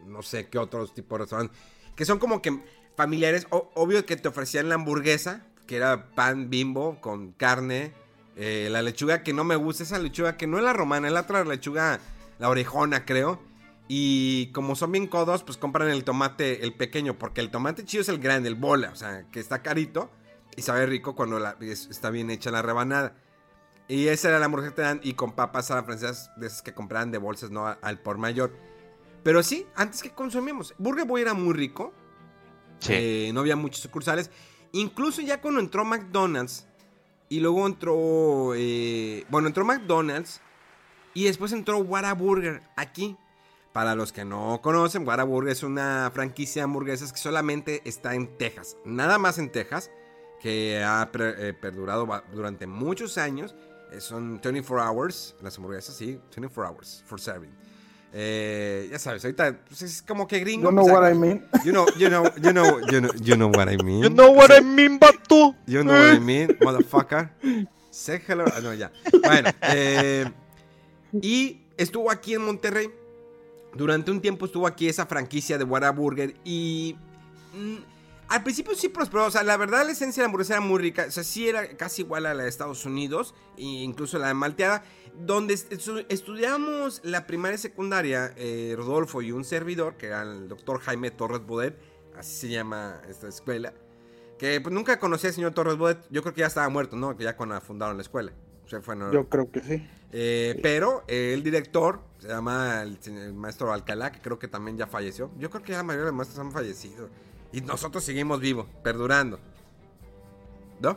no sé qué otros tipos de restaurantes, que son como que familiares, obvio que te ofrecían la hamburguesa, que era pan bimbo con carne, eh, la lechuga que no me gusta, esa lechuga que no es la romana, es la otra lechuga, la orejona creo, y como son bien codos, pues compran el tomate, el pequeño, porque el tomate chido es el grande, el bola, o sea, que está carito y sabe rico cuando la- es- está bien hecha la rebanada. Y esa era la hamburguesa que te dan y con papas a la francesa, de esas que compraban de bolsas, no al, al por mayor. Pero sí, antes que consumíamos, Burger Boy era muy rico, Sí. eh, no había muchos sucursales. Incluso ya cuando entró McDonald's y luego entró, eh, bueno, entró McDonald's y después entró Whataburger aquí. Para los que no conocen, Whataburger es una franquicia de hamburguesas que solamente está en Texas. Nada más en Texas, que ha eh, perdurado durante muchos años. Eh, son 24 hours las hamburguesas, sí, 24 hours for serving. Eh, ya sabes, ahorita pues, es como que gringo. You know pues, what ah, I mean. You know, you know, you know, you know, you know what I mean. You know what I mean, vato. You know what I mean, motherfucker. Say hello. Ah, no, ya. Bueno, eh, y estuvo aquí en Monterrey. Durante un tiempo estuvo aquí esa franquicia de Whataburger y mm, al principio sí prosperó. O sea, la verdad la esencia de la hamburguesa era muy rica. O sea, sí era casi igual a la de Estados Unidos e incluso la de malteada. Donde estu- estudiamos la primaria y secundaria, eh, Rodolfo y un servidor, que era el doctor Jaime Torres Bodet, así se llama esta escuela. Que pues nunca conocí al señor Torres Bodet. Yo creo que ya estaba muerto, ¿no? Que ya cuando fundaron la escuela. Fue, no- Yo creo que sí. eh, pero eh, el director se llama el, el maestro Alcalá, que creo que también ya falleció. Yo creo que ya la mayoría de los maestros han fallecido. Y nosotros seguimos vivos, perdurando. ¿No?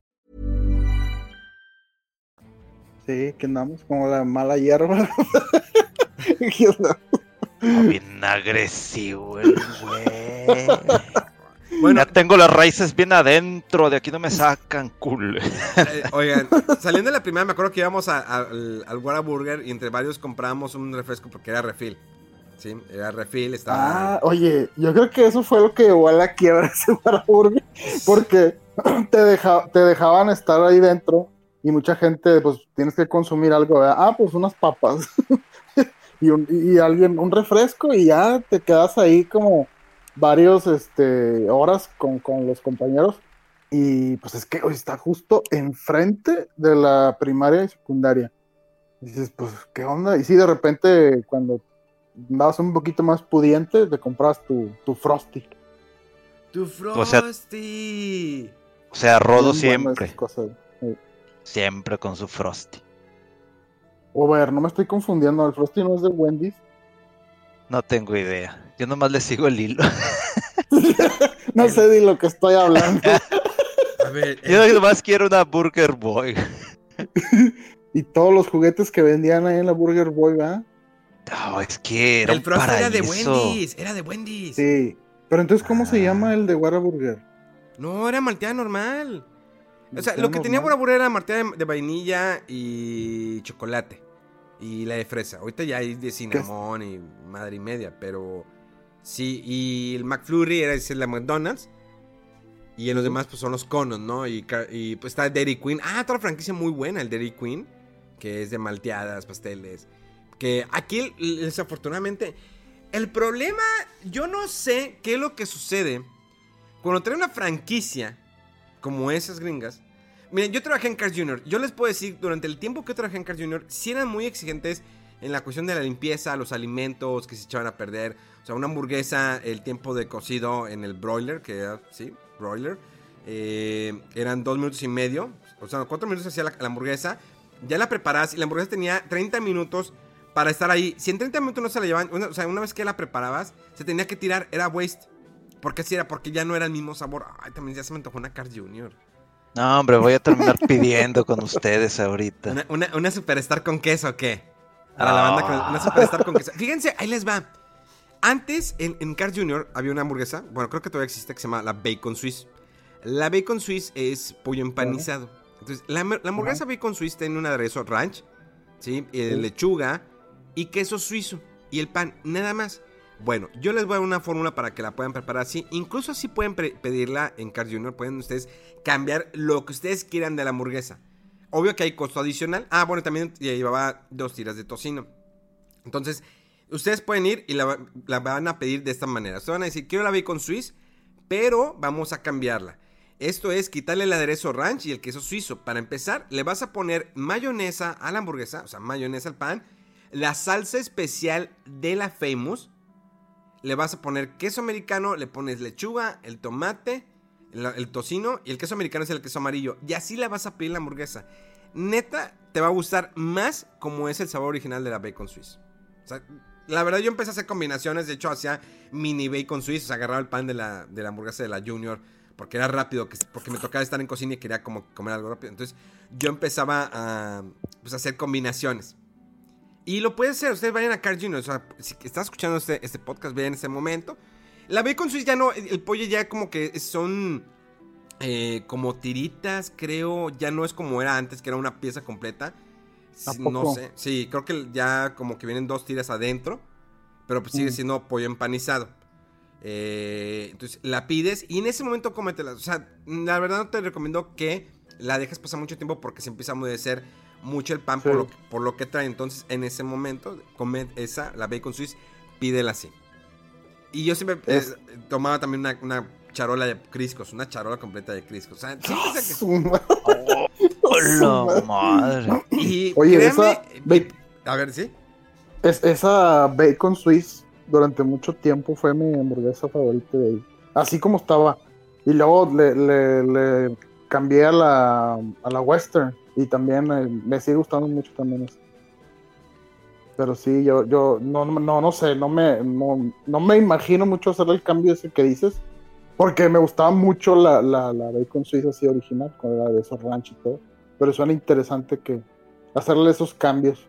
Sí, que andamos como la mala hierba. Bien agresivo el güey. Bueno, Ya tengo las raíces bien adentro, de aquí no me sacan, cool. eh, oigan, saliendo de la primera, me acuerdo que íbamos a- a- al, al Whataburger y entre varios comprábamos un refresco porque era refil. Sí, era refil, estaba. Ah, oye, yo creo que eso fue lo que llevó a la quiebra ese Whataburger, porque te, deja- te dejaban estar ahí dentro y mucha gente, pues tienes que consumir algo, ¿verdad? Ah, pues unas papas y, un- y alguien, un refresco y ya te quedas ahí como varios este, horas con, con los compañeros y pues es que hoy está justo enfrente de la primaria y secundaria. Y dices, pues, ¿qué onda? Y sí, de repente, cuando andabas un poquito más pudiente, te compras tu, tu Frosty. ¡Tu O sea- Frosty! O sea, Rodo siempre, cosas. Siempre con su Frosty. O ver, no me estoy confundiendo, el Frosty no es de Wendy's. No tengo idea. Yo nomás le sigo el hilo. No sé de lo que estoy hablando. A ver, Yo nomás quiero una Burger Boy. y todos los juguetes que vendían ahí en la Burger Boy, ¿verdad? No, es que era el un Frosty era de. Wendy's, era de Wendy's. Sí. Pero entonces, ¿cómo se Ah. llama el de Whataburger? No, era malteada normal. O sea, lo que tenía normal. Whataburger era de, de vainilla y chocolate. Y la de fresa. Ahorita ya hay de cinnamon y madre y media, pero sí. Y el McFlurry era la McDonald's. Y en los demás, pues son los conos, ¿no? Y, y, pues está Dairy Queen. Ah, otra franquicia muy buena, el Dairy Queen. Que es de malteadas, pasteles. Que aquí, desafortunadamente, el problema, yo no sé qué es lo que sucede cuando trae una franquicia como esas gringas. Miren, yo trabajé en Cars Jr. Yo les puedo decir, durante el tiempo que trabajé en Cars Jr., sí eran muy exigentes en la cuestión de la limpieza, los alimentos que se echaban a perder. O sea, una hamburguesa, el tiempo de cocido en el broiler, que era, sí, broiler, eh, eran dos minutos y medio. O sea, cuatro minutos hacía la, hamburguesa. Ya la preparabas y la hamburguesa tenía 30 minutos para estar ahí. Si en 30 minutos no se la llevaban, una- o sea, una vez que la preparabas, se tenía que tirar, era waste. Porque así era, porque ya no era el mismo sabor. Ay, también ya se me antojó una Cars Jr. No, hombre, voy a terminar pidiendo con ustedes ahorita. Una, una, una superstar con queso, ¿o qué? Para la banda, con- una superstar con queso. Fíjense, ahí les va. Antes, en, en Cars Jr. había una hamburguesa, bueno, creo que todavía existe, que se llama la Bacon Swiss. La Bacon Swiss es pollo empanizado. Entonces, la, la hamburguesa Bacon Swiss tiene un aderezo ranch, ¿sí? Eh, lechuga y queso suizo. Y el pan, nada más. Bueno, yo les voy a dar una fórmula para que la puedan preparar así. Incluso así pueden pedirla en Cars Jr. Pueden ustedes cambiar lo que ustedes quieran de la hamburguesa. Obvio que hay costo adicional. Ah, bueno, también llevaba dos tiras de tocino. Entonces, ustedes pueden ir y la, la van a pedir de esta manera. Ustedes van a decir, quiero la bacon Swiss, pero vamos a cambiarla. Esto es quitarle el aderezo ranch y el queso suizo. Para empezar, le vas a poner mayonesa a la hamburguesa, o sea, mayonesa al pan, la salsa especial de la Famous, le vas a poner queso americano, le pones lechuga, el tomate, el, tocino y el queso americano es el queso amarillo. Y así la vas a pedir la hamburguesa. neta, te va a gustar más como es el sabor original de la bacon Swiss. La verdad yo empecé a hacer combinaciones, de hecho hacía mini bacon Swiss, o sea, agarraba el pan de la, de la hamburguesa de la Junior, porque era rápido, que, porque me tocaba estar en cocina y quería como comer algo rápido. Entonces yo empezaba a, pues, hacer combinaciones. Y lo puede hacer, ustedes vayan a Carl Jr., o sea, si están escuchando este, este podcast, vean ese momento. La bacon Swiss ya no, el pollo ya como que son eh, como tiritas, creo, ya no es como era antes, que era una pieza completa. ¿A No sé, sí, creo que ya como que vienen dos tiras adentro, pero pues sigue Mm. siendo pollo empanizado. Eh, entonces la pides y en ese momento cómetela. O sea, la verdad no te recomiendo que la dejes pasar mucho tiempo porque se empieza a humedecer mucho el pan por, Sí. lo, que- por lo que trae. Entonces en ese momento, come esa, la bacon Swiss, pídela así. Y yo siempre eh, Es- tomaba también una, una charola de criscos, una charola completa de criscos. O sea, siempre Su madre. ¡Hola, madre! Y Oye, créeme, esa eh, a ver, ¿sí? Es, esa bacon Swiss durante mucho tiempo fue mi hamburguesa favorita de ahí. Así como estaba. Y luego le, le- le cambié a la, a la western. Y también me sigue gustando mucho también eso. Pero sí, yo, yo no, no, no sé, no me, no, no me imagino mucho hacer el cambio ese que dices. Porque me gustaba mucho la, la, la bacon Swiss así original, con la de esos ranch y todo. Pero suena interesante que hacerle esos cambios.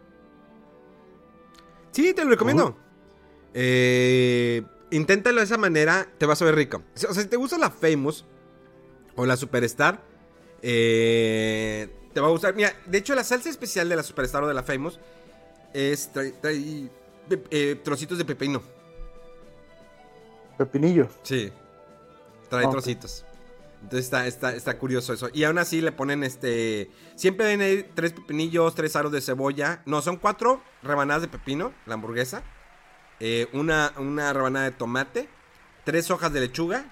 Sí, te lo recomiendo. Eh, inténtalo de esa manera, te vas a ver rico. O sea, si te gusta la Famous o la Superstar, eh, te va a gustar. Mira, de hecho, la salsa especial de la Superstar o de la Famous es trae, trae, pe- eh, trocitos de pepino. Pepinillos. Sí, trae Ok. trocitos. Entonces está, está, está curioso eso. Y aún así le ponen este. Siempre ven tres pepinillos, tres aros de cebolla. No, son cuatro rebanadas de pepino, la hamburguesa. eh, una, una rebanada de tomate. Tres hojas de lechuga.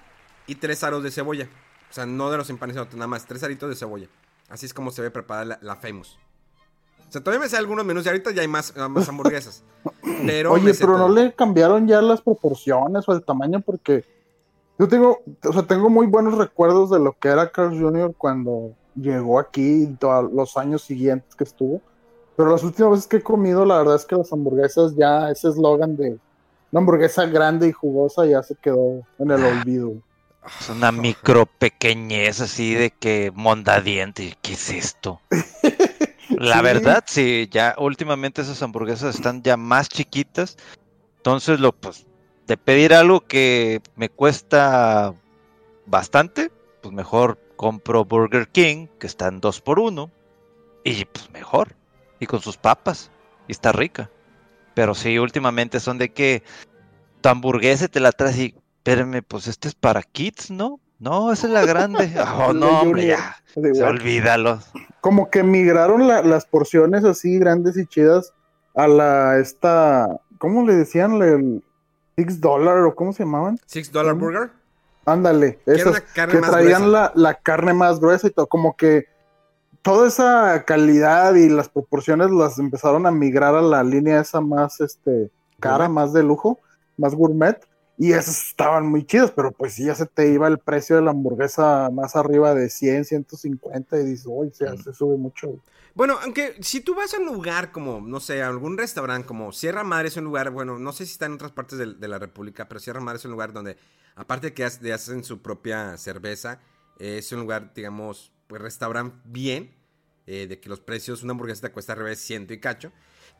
Y tres aros de cebolla. O sea, no de los empanizados, nada más. Tres aritos de cebolla. Así es como se ve preparada la, la Famous. O sea, todavía me sé algunos menús y ahorita ya hay más, más hamburguesas. Pero Oye, pero no todo. le cambiaron ya las proporciones o el tamaño porque yo tengo, o sea, tengo muy buenos recuerdos de lo que era Carl Jr. cuando llegó aquí y todos los años siguientes que estuvo. Pero las últimas veces que he comido, la verdad es que las hamburguesas ya, ese eslogan de una hamburguesa grande y jugosa ya se quedó en el olvido. Es una micro pequeñez así de que mondadiente. ¿Qué es esto? La Sí. verdad, sí, ya últimamente esas hamburguesas están ya más chiquitas. Entonces, lo pues, de pedir algo que me cuesta bastante, pues mejor compro Burger King, que están dos por uno, y pues mejor. Y con sus papas. Y está rica. Pero sí, últimamente son de que tu hamburguesa te la traes y, espérame, pues este es para kids, ¿no? No, esa es la grande. Oh, no, hombre, ya. Se olvídalo. Como que migraron la- las porciones así grandes y chidas a la esta, ¿cómo le decían? El Six Dollar o cómo se llamaban? Six Dollar Mm. Burger. Ándale, esas que más traían gruesa. la, la carne más gruesa y todo, como que toda esa calidad y las proporciones las empezaron a migrar a la línea esa más este cara, Gourmet. más de lujo, más gourmet, y esas estaban muy chidas, pero pues sí ya se te iba el precio de la hamburguesa más arriba de 100, 150 y dices, uy, se, se sube mucho. Bueno, aunque si tú vas a un lugar como, no sé, a algún restaurante como Sierra Madre es un lugar, bueno, no sé si está en otras partes de, de la República, pero Sierra Madre es un lugar donde, aparte de que de hacen su propia cerveza, eh, es un lugar, digamos, pues restaurante bien, eh, de que los precios, una hamburguesa te cuesta al revés ciento y cacho.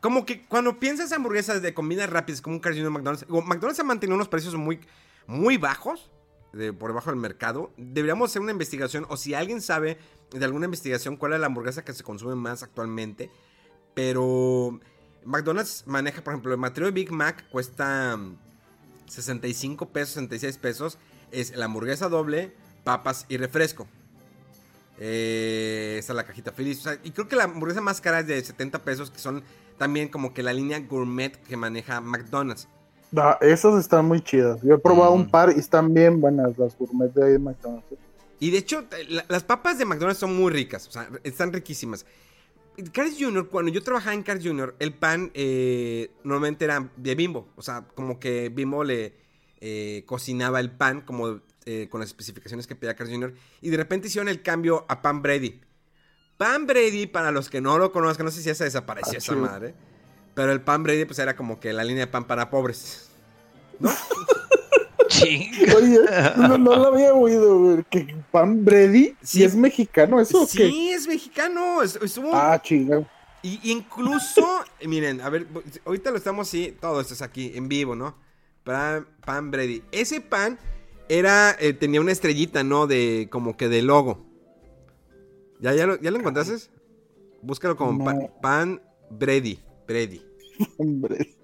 Como que cuando piensas en hamburguesas de comidas rápidas como un Carl Jr. McDonald's, o McDonald's ha mantenido unos precios muy, muy bajos, de, por debajo del mercado. Deberíamos hacer una investigación, o si alguien sabe de alguna investigación cuál es la hamburguesa que se consume más actualmente. Pero McDonald's maneja, por ejemplo, el material de Big Mac cuesta mm, 65 pesos, 66 pesos. Es la hamburguesa doble, papas y refresco. Eh, es la cajita feliz. Y creo que la hamburguesa más cara es de 70 pesos, que son también como que la línea gourmet que maneja McDonald's. Ah, esas están muy chidas. Yo he probado Mm. un par y están bien buenas las gourmet de ahí de McDonald's. Y de hecho, la- las papas de McDonald's son muy ricas, o sea, están riquísimas. Carl's Jr., cuando yo trabajaba en Carl's Jr., el pan eh, normalmente era de Bimbo. O sea, como que Bimbo le eh, cocinaba el pan como eh, con las especificaciones que pedía Carl's Jr. Y de repente hicieron el cambio a pan Brady. Pan Brady, para los que no lo conozcan, no sé si ya se desapareció Ah, esa madre. Pero el pan Brady, pues era como que la línea de pan para pobres. ¿No? Oye, no, no lo había oído, güey. Que Pan Brady, Sí. ¿sí es mexicano eso o qué? Sí, es mexicano. es- Estuvo. Ah, chinga. Y incluso, miren, a ver, ahorita lo estamos así, todo esto es aquí, en vivo, ¿no? Pan, pan Brady. Ese pan era, eh, tenía una estrellita, ¿no? De, como que de logo. ¿Ya, ya, lo, ¿ya lo encontraste? Búscalo como pa- No. pan Brady. Brady. Hombre.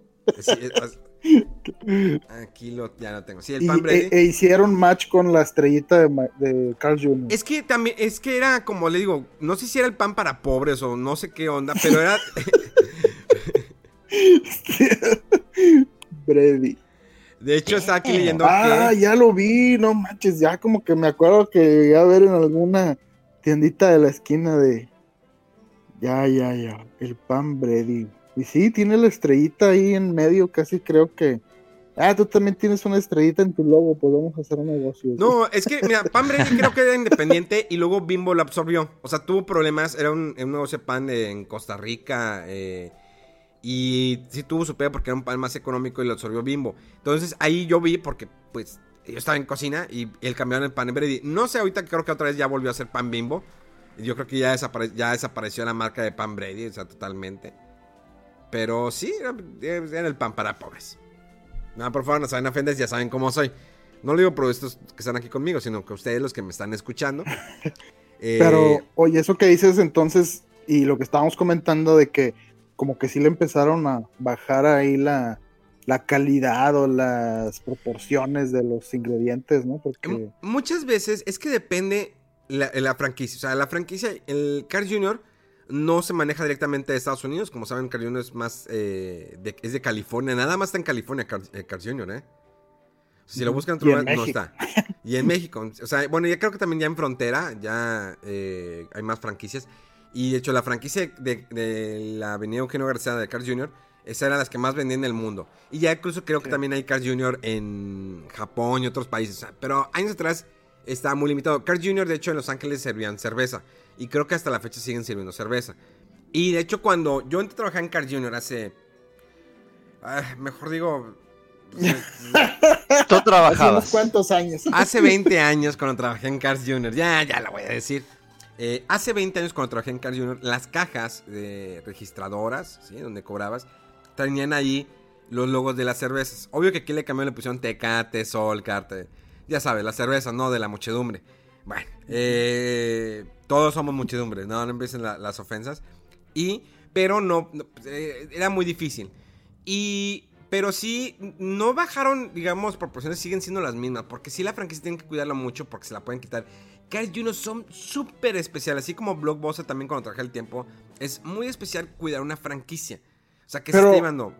Sí, es- es- aquí lo, ya lo tengo. Sí, el Y, pan Brady. e, e hicieron match con la estrellita de, de Carl Jr. Es que también, es que era como le digo, no sé si era el pan para pobres o no sé qué onda, pero era, Brady. de hecho estaba aquí leyendo Ah, que... ya lo vi, no manches, ya como que me acuerdo que llegué a ver en alguna tiendita de la esquina de... Ya, ya, ya, el pan Brady. Y sí, tiene la estrellita ahí en medio, casi creo que... Ah, tú también tienes una estrellita en tu logo, pues vamos a hacer un negocio. No, es que, mira, Pan Brady creo que era independiente y luego Bimbo lo absorbió. O sea, tuvo problemas, era un, un negocio de pan en Costa Rica eh, y sí tuvo su pega porque era un pan más económico y lo absorbió Bimbo. Entonces ahí yo vi porque, pues, yo estaba en cocina y él cambiaron el pan en Brady. No sé, ahorita creo que otra vez ya volvió a ser pan Bimbo. Yo creo que ya, desapare- ya desapareció la marca de pan Brady, o sea, totalmente. Pero sí, era, era el pan para pobres. No, por favor, no saben ofendes, ya saben cómo soy. No lo digo por estos que están aquí conmigo, sino que ustedes los que me están escuchando. Eh, Pero, oye, eso que dices entonces, y lo que estábamos comentando de que como que sí le empezaron a bajar ahí la, la calidad o las proporciones de los ingredientes, ¿no? Porque... Muchas veces es que depende la, la franquicia. O sea, la franquicia, el Carl Jr. no se maneja directamente de Estados Unidos. Como saben, Carl Jr. es más eh, de, es de California. Nada más está en California, Carl, eh, Carl Jr., ¿eh? Si lo buscan en otro lugar, no está. Y en México. O sea, bueno, ya creo que también ya en frontera ya eh, hay más franquicias. Y de hecho, la franquicia de, de la Avenida Eugenio García de Carl Jr. Esa era las que más vendían en el mundo. Y ya incluso creo que también hay Carl Jr. en Japón y otros países. Pero años atrás estaba muy limitado. Carl Jr. de hecho en Los Ángeles servían cerveza. Y creo que hasta la fecha siguen sirviendo cerveza. Y de hecho cuando yo entré a trabajar en Carl Jr. hace... ah, mejor digo... Tú Hace trabajabas. unos cuantos años. Hace 20 años cuando trabajé en Cars Jr. Ya, ya la voy a decir. Eh, hace 20 años cuando trabajé en Cars Jr. Las cajas de registradoras, ¿sí? Donde cobrabas, tenían ahí los logos de las cervezas. Obvio que aquí le cambiaron, le pusieron Tecate, Sol, Carte. Ya sabes, la cerveza, no de la muchedumbre. Bueno, eh, todos somos muchedumbre, no, no empiecen la- las ofensas. Y, pero no, no, eh, era muy difícil. Y, pero sí, no bajaron, digamos, proporciones, siguen siendo las mismas. Porque sí la franquicia tienen que cuidarla mucho porque se la pueden quitar. Cars Jr. son súper especiales, así como Blockbuster también cuando trabajé el tiempo. Es muy especial cuidar una franquicia. O sea, que se Pero- está llevando.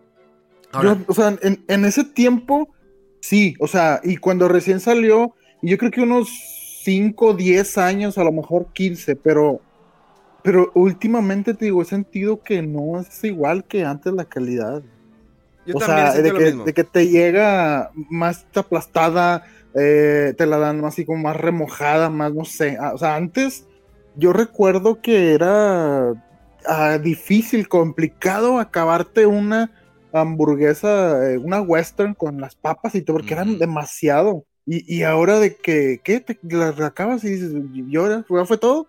Ahora, Yo, o sea, en, en ese tiempo, sí, o sea, y cuando recién salió, yo creo que unos 5, 10 años, a lo mejor 15, pero, pero últimamente te digo, he sentido que no es igual que antes la calidad. yo o sea, de que, de que te llega más aplastada, eh, te la dan así como más remojada, más no sé. Ah, o sea, antes yo recuerdo que era ah, difícil, complicado acabarte una hamburguesa, eh, una western con las papas y todo, porque eran demasiado. Y, y ahora de que, ¿qué? Te las acabas y dices, ¿y ahora? ¿Ya fue todo?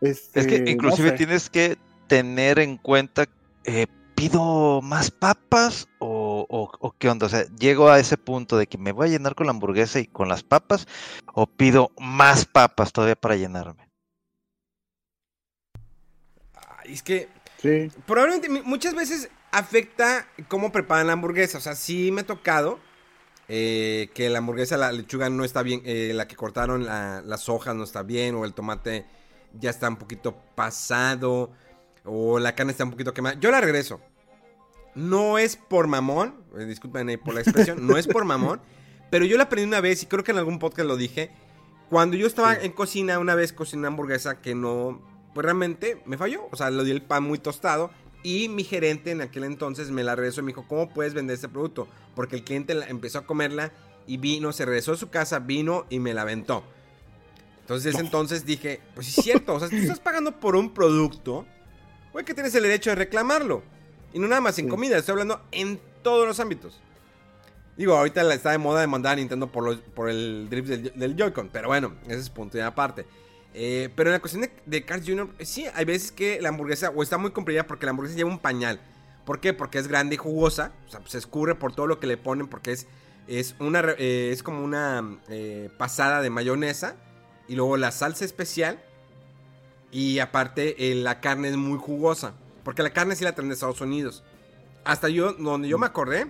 Este, Es que no inclusive sé. tienes que tener en cuenta, eh, ¿pido más papas o, o- o qué onda? O sea, llego a ese punto de que me voy a llenar con la hamburguesa y con las papas o pido más papas todavía para llenarme. Es que Sí. probablemente muchas veces afecta cómo preparan la hamburguesa. O sea, sí me ha tocado eh, que la hamburguesa, la lechuga no está bien, eh, la que cortaron la- las hojas no está bien, o el tomate ya está un poquito pasado, o la carne está un poquito quemada. Yo la regreso. No es por mamón, eh, disculpen por la expresión, no es por mamón, pero yo la aprendí una vez y creo que en algún podcast lo dije. Cuando yo estaba en cocina, una vez cociné una hamburguesa que no, pues realmente me falló. O sea, le di el pan muy tostado y mi gerente en aquel entonces me la regresó y me dijo, ¿cómo puedes vender este producto? Porque el cliente empezó a comerla y vino, se regresó a su casa, vino y me la aventó. Entonces, entonces dije, pues es cierto, o sea, si tú estás pagando por un producto, güey, que tienes el derecho de reclamarlo. Y no nada más en comida, estoy hablando en todos los ámbitos. Digo, ahorita está de moda demandar a Nintendo por, los, por el drift del, del Joy-Con, pero bueno, ese es punto de aparte. Eh, pero en la cuestión de, Cars Jr., eh, sí, hay veces que la hamburguesa o está muy comprimida porque la hamburguesa lleva un pañal. ¿Por qué? Porque es grande y jugosa, o sea, se escurre por todo lo que le ponen porque es, es, una, eh, es como una pasada de mayonesa y luego la salsa especial y aparte la carne es muy jugosa. Porque la carne sí la traen de Estados Unidos. Hasta yo, donde yo me acordé,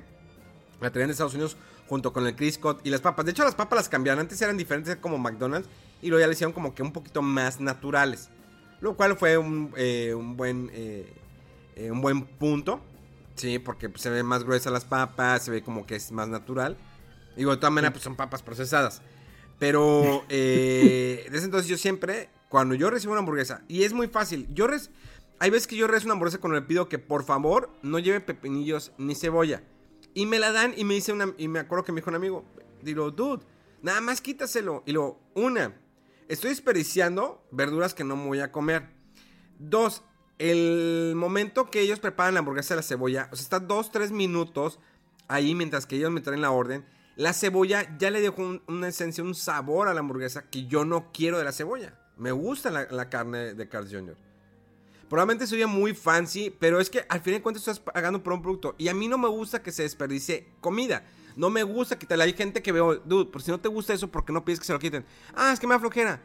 la traían de Estados Unidos junto con el Crisco y las papas. De hecho, las papas las cambiaron. Antes eran diferentes como McDonald's y luego ya le hicieron como que un poquito más naturales. Lo cual fue un, eh, un buen eh, eh, un buen punto. Sí, porque pues, se ve más gruesa las papas, se ve como que es más natural. Digo, de todas maneras, pues son papas procesadas. Pero eh, desde entonces yo siempre, cuando yo recibo una hamburguesa, y es muy fácil, yo res- hay veces que yo recibo una hamburguesa cuando le pido que por favor no lleve pepinillos ni cebolla. Y me la dan y me dice una, y me acuerdo que me dijo un amigo, digo, dude, nada más quítaselo. Y luego, una, estoy desperdiciando verduras que no me voy a comer. Dos, el momento que ellos preparan la hamburguesa de la cebolla, o sea, está dos, tres minutos ahí mientras que ellos me traen la orden. La cebolla ya le dejó un- una esencia, un sabor a la hamburguesa que yo no quiero de la cebolla. Me gusta la, carne de Carl Jr. Probablemente soy muy fancy, pero es que al fin de cuentas estás pagando por un producto. Y a mí no me gusta que se desperdicie comida. No me gusta quitarle. Hay gente que veo, dude, por si no te gusta eso, ¿por qué no pides que se lo quiten? Ah, es que me da flojera.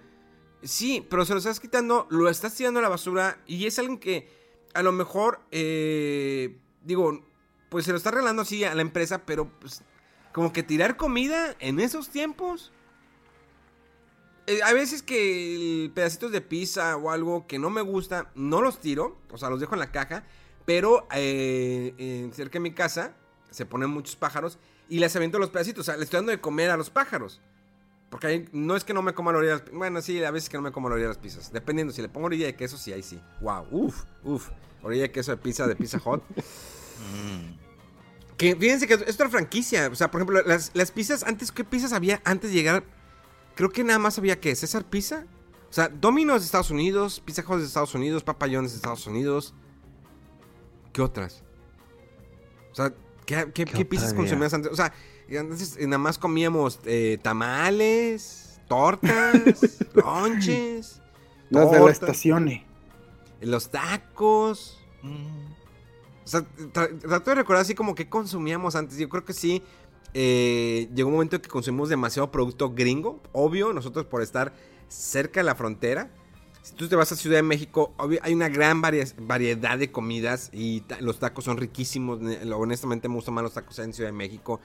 Sí, pero se lo estás quitando, lo estás tirando a la basura y es alguien que a lo mejor, eh, digo, pues se lo está regalando así a la empresa, pero pues como que tirar comida en esos tiempos. Eh, hay veces que pedacitos de pizza o algo que no me gusta, no los tiro, o sea, los dejo en la caja, pero eh, cerca de mi casa se ponen muchos pájaros y les aviento los pedacitos, o sea, le estoy dando de comer a los pájaros. Porque ahí no es que no me coma la orilla de las Bueno, sí, a veces que no me como la orilla de las pizzas. Dependiendo, si le pongo orilla de queso, sí, ahí sí. Wow, uff, uff. Orilla de queso de pizza de Pizza Hot. que fíjense que es otra franquicia. O sea, por ejemplo, las, las pizzas, antes, ¿qué pizzas había antes de llegar? Creo que nada más había que César Pizza. O sea, Domino's de Estados Unidos, Pizza Hut de Estados Unidos, Papa John's de Estados Unidos. ¿Qué otras? O sea, ¿qué, qué, ¿Qué qué pizzas consumías antes? O sea, antes eh, nada más comíamos eh, tamales, tortas, lonches, Las de la estación. los tacos. Mm, O sea, tra- trato de recordar así como que consumíamos antes. Yo creo que sí. eh, llegó un momento en que consumimos demasiado producto gringo. Obvio, nosotros por estar cerca de la frontera. Si tú te vas a Ciudad de México, hay una gran variedad de comidas y los tacos son riquísimos. Ne- Honestamente me gustan más los tacos en Ciudad de México.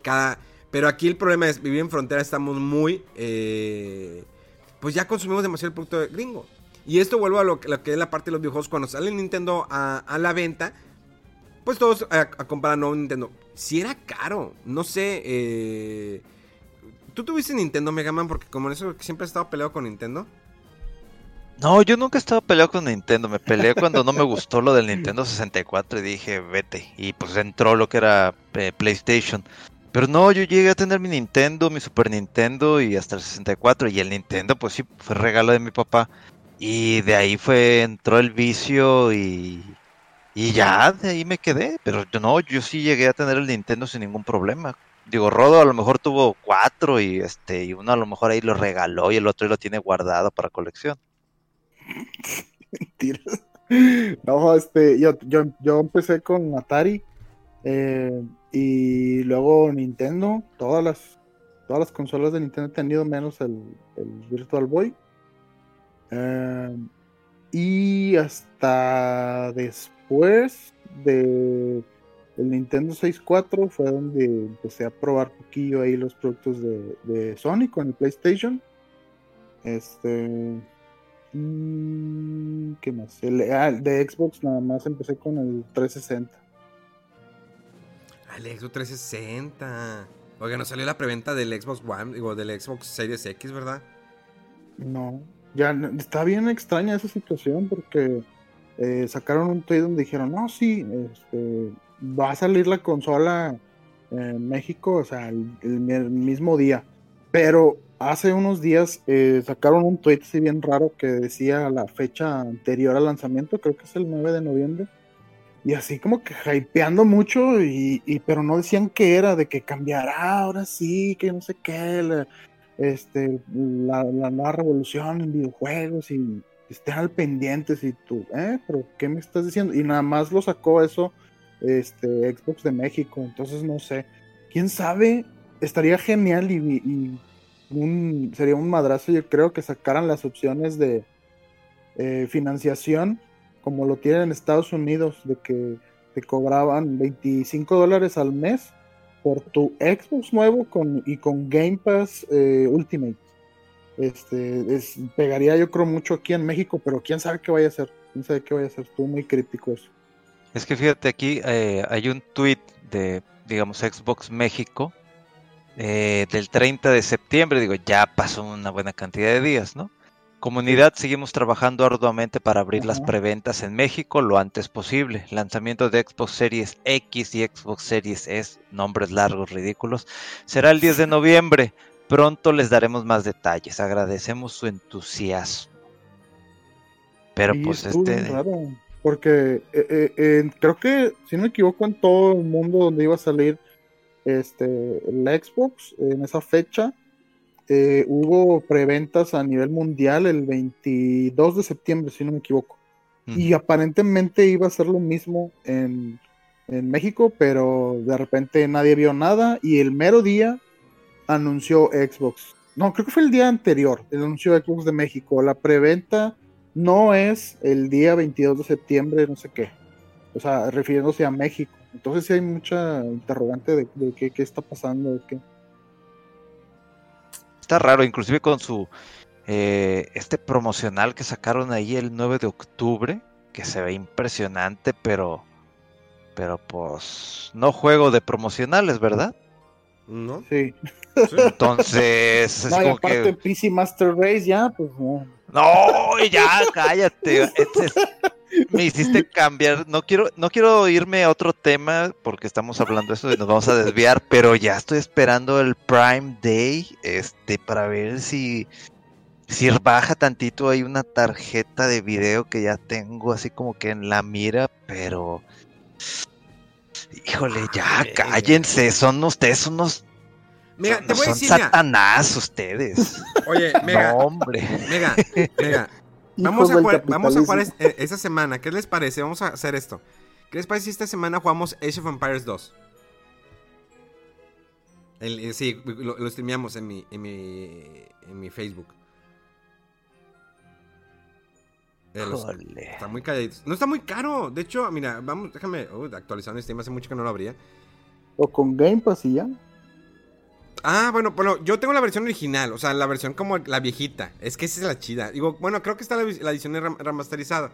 Cada, pero aquí el problema es vivir en frontera estamos muy... eh, pues ya consumimos demasiado el producto gringo. Y esto vuelvo a lo, que- es la parte de los videojuegos. Cuando sale Nintendo a, la venta, pues todos a, a nuevo Nintendo. Si era caro, no sé. eh, ¿Tú tuviste Nintendo Mega Man? Porque como en eso siempre has estado peleado con Nintendo. No, yo nunca he estado peleado con Nintendo. Me peleé cuando no me gustó lo del Nintendo 64 y dije, vete. Y pues entró lo que era eh, PlayStation. Pero no, yo llegué a tener mi Nintendo, mi Super Nintendo y hasta el 64. Y el Nintendo, pues sí, fue regalo de mi papá. Y de ahí fue, entró el vicio y, y ya, de ahí me quedé. Pero yo no, yo sí llegué a tener el Nintendo sin ningún problema. Digo, Rodo a lo mejor tuvo cuatro y este, y uno a lo mejor ahí lo regaló y el otro lo tiene guardado para colección. Mentiras. No, este, yo, yo, yo empecé con Atari eh, y luego Nintendo, todas las, todas las consolas de Nintendo he tenido menos el, Virtual Boy. Eh, y hasta después de el Nintendo 64 fue donde empecé a probar poquillo ahí los productos de, de Sony con el PlayStation. Este. Mm, ¿Qué más? El, ah, el de Xbox nada más empecé con el 360. Al Xbox 360. Oiga, no salió la preventa del Xbox One, digo, del Xbox Series X, ¿verdad? No, ya está bien extraña esa situación porque eh, sacaron un tweet donde dijeron, no, sí, este, va a salir la consola en México, o sea, el mismo día. Pero hace unos días eh, sacaron un tweet así bien raro que decía la fecha anterior al lanzamiento, creo que es el 9 de noviembre. Y así como que hypeando mucho, y, y- pero no decían qué era, de que cambiará ahora sí, que no sé qué, la, este, la nueva revolución en videojuegos y estén al pendiente si tú, ¿eh? ¿Pero qué me estás diciendo? Y nada más lo sacó eso este, Xbox de México, entonces no sé. ¿Quién sabe? Estaría genial y, y un, sería un madrazo, yo creo, que sacaran las opciones de eh, financiación como lo tienen en Estados Unidos, de que te cobraban 25 dólares al mes por tu Xbox nuevo con, y con Game Pass eh, Ultimate. Este, es, pegaría yo creo mucho aquí en México, pero quién sabe qué vaya a hacer. Quién sabe qué vaya a hacer. Estuvo muy crítico eso. Es que fíjate aquí, eh, hay un tweet de, digamos, Xbox México eh, del 30 de septiembre. Digo, ya pasó una buena cantidad de días, ¿no? Comunidad, seguimos trabajando arduamente para abrir las preventas en México lo antes posible. Lanzamiento de Xbox Series X y Xbox Series S, nombres largos, ridículos, será el 10 de noviembre. Pronto les daremos más detalles. Agradecemos su entusiasmo. Pero Sí, pues este... raro, porque eh, eh, creo que, si no me equivoco, en todo el mundo donde iba a salir este, la Xbox en esa fecha, eh, hubo preventas a nivel mundial el 22 de septiembre, si no me equivoco. Y aparentemente iba a ser lo mismo en, en México, pero de repente nadie vio nada y el mero día anunció Xbox. No, creo que fue el día anterior, el anuncio de Xbox de México. La preventa no es el día 22 de septiembre, no sé qué. O sea, refiriéndose a México. Entonces sí hay mucha interrogante de, de qué, qué está pasando. de qué. Está raro, inclusive con su eh, este promocional que sacaron ahí el 9 de octubre, que se ve impresionante, pero pero pues no juego de promocionales, ¿verdad? ¿No? Sí. Entonces es No, y como aparte que PC Master Race ya, pues no. no, ya cállate. Este es- me hiciste cambiar. No quiero no quiero irme a otro tema porque estamos hablando de eso y nos vamos a desviar, pero ya estoy esperando el Prime Day este para ver si si baja tantito hay una tarjeta de video que ya tengo así como que en la mira, pero híjole, ya Ay, cállense, son ustedes unos son, te voy a son decir, mira. satanás ustedes. Oye, Mega, No, hombre. Mega, Mega. Vamos a, jugar, vamos a jugar es- eh, esta semana. ¿Qué les parece? Vamos a hacer esto. ¿Qué les parece si esta semana jugamos Age of Empires 2? El- eh, sí, lo, lo streameamos en mi, en mi, en mi Facebook. Eh, los- está muy calladito. No está muy caro. De hecho, mira, vamos, déjame uh, actualizando Steam. Hace mucho que no lo abría. O con Game Pass y ya. Ah, bueno, bueno, yo tengo la versión original, o sea, la versión como la viejita. Es que esa es la chida. Digo, bueno, creo que está la, la edición remasterizada.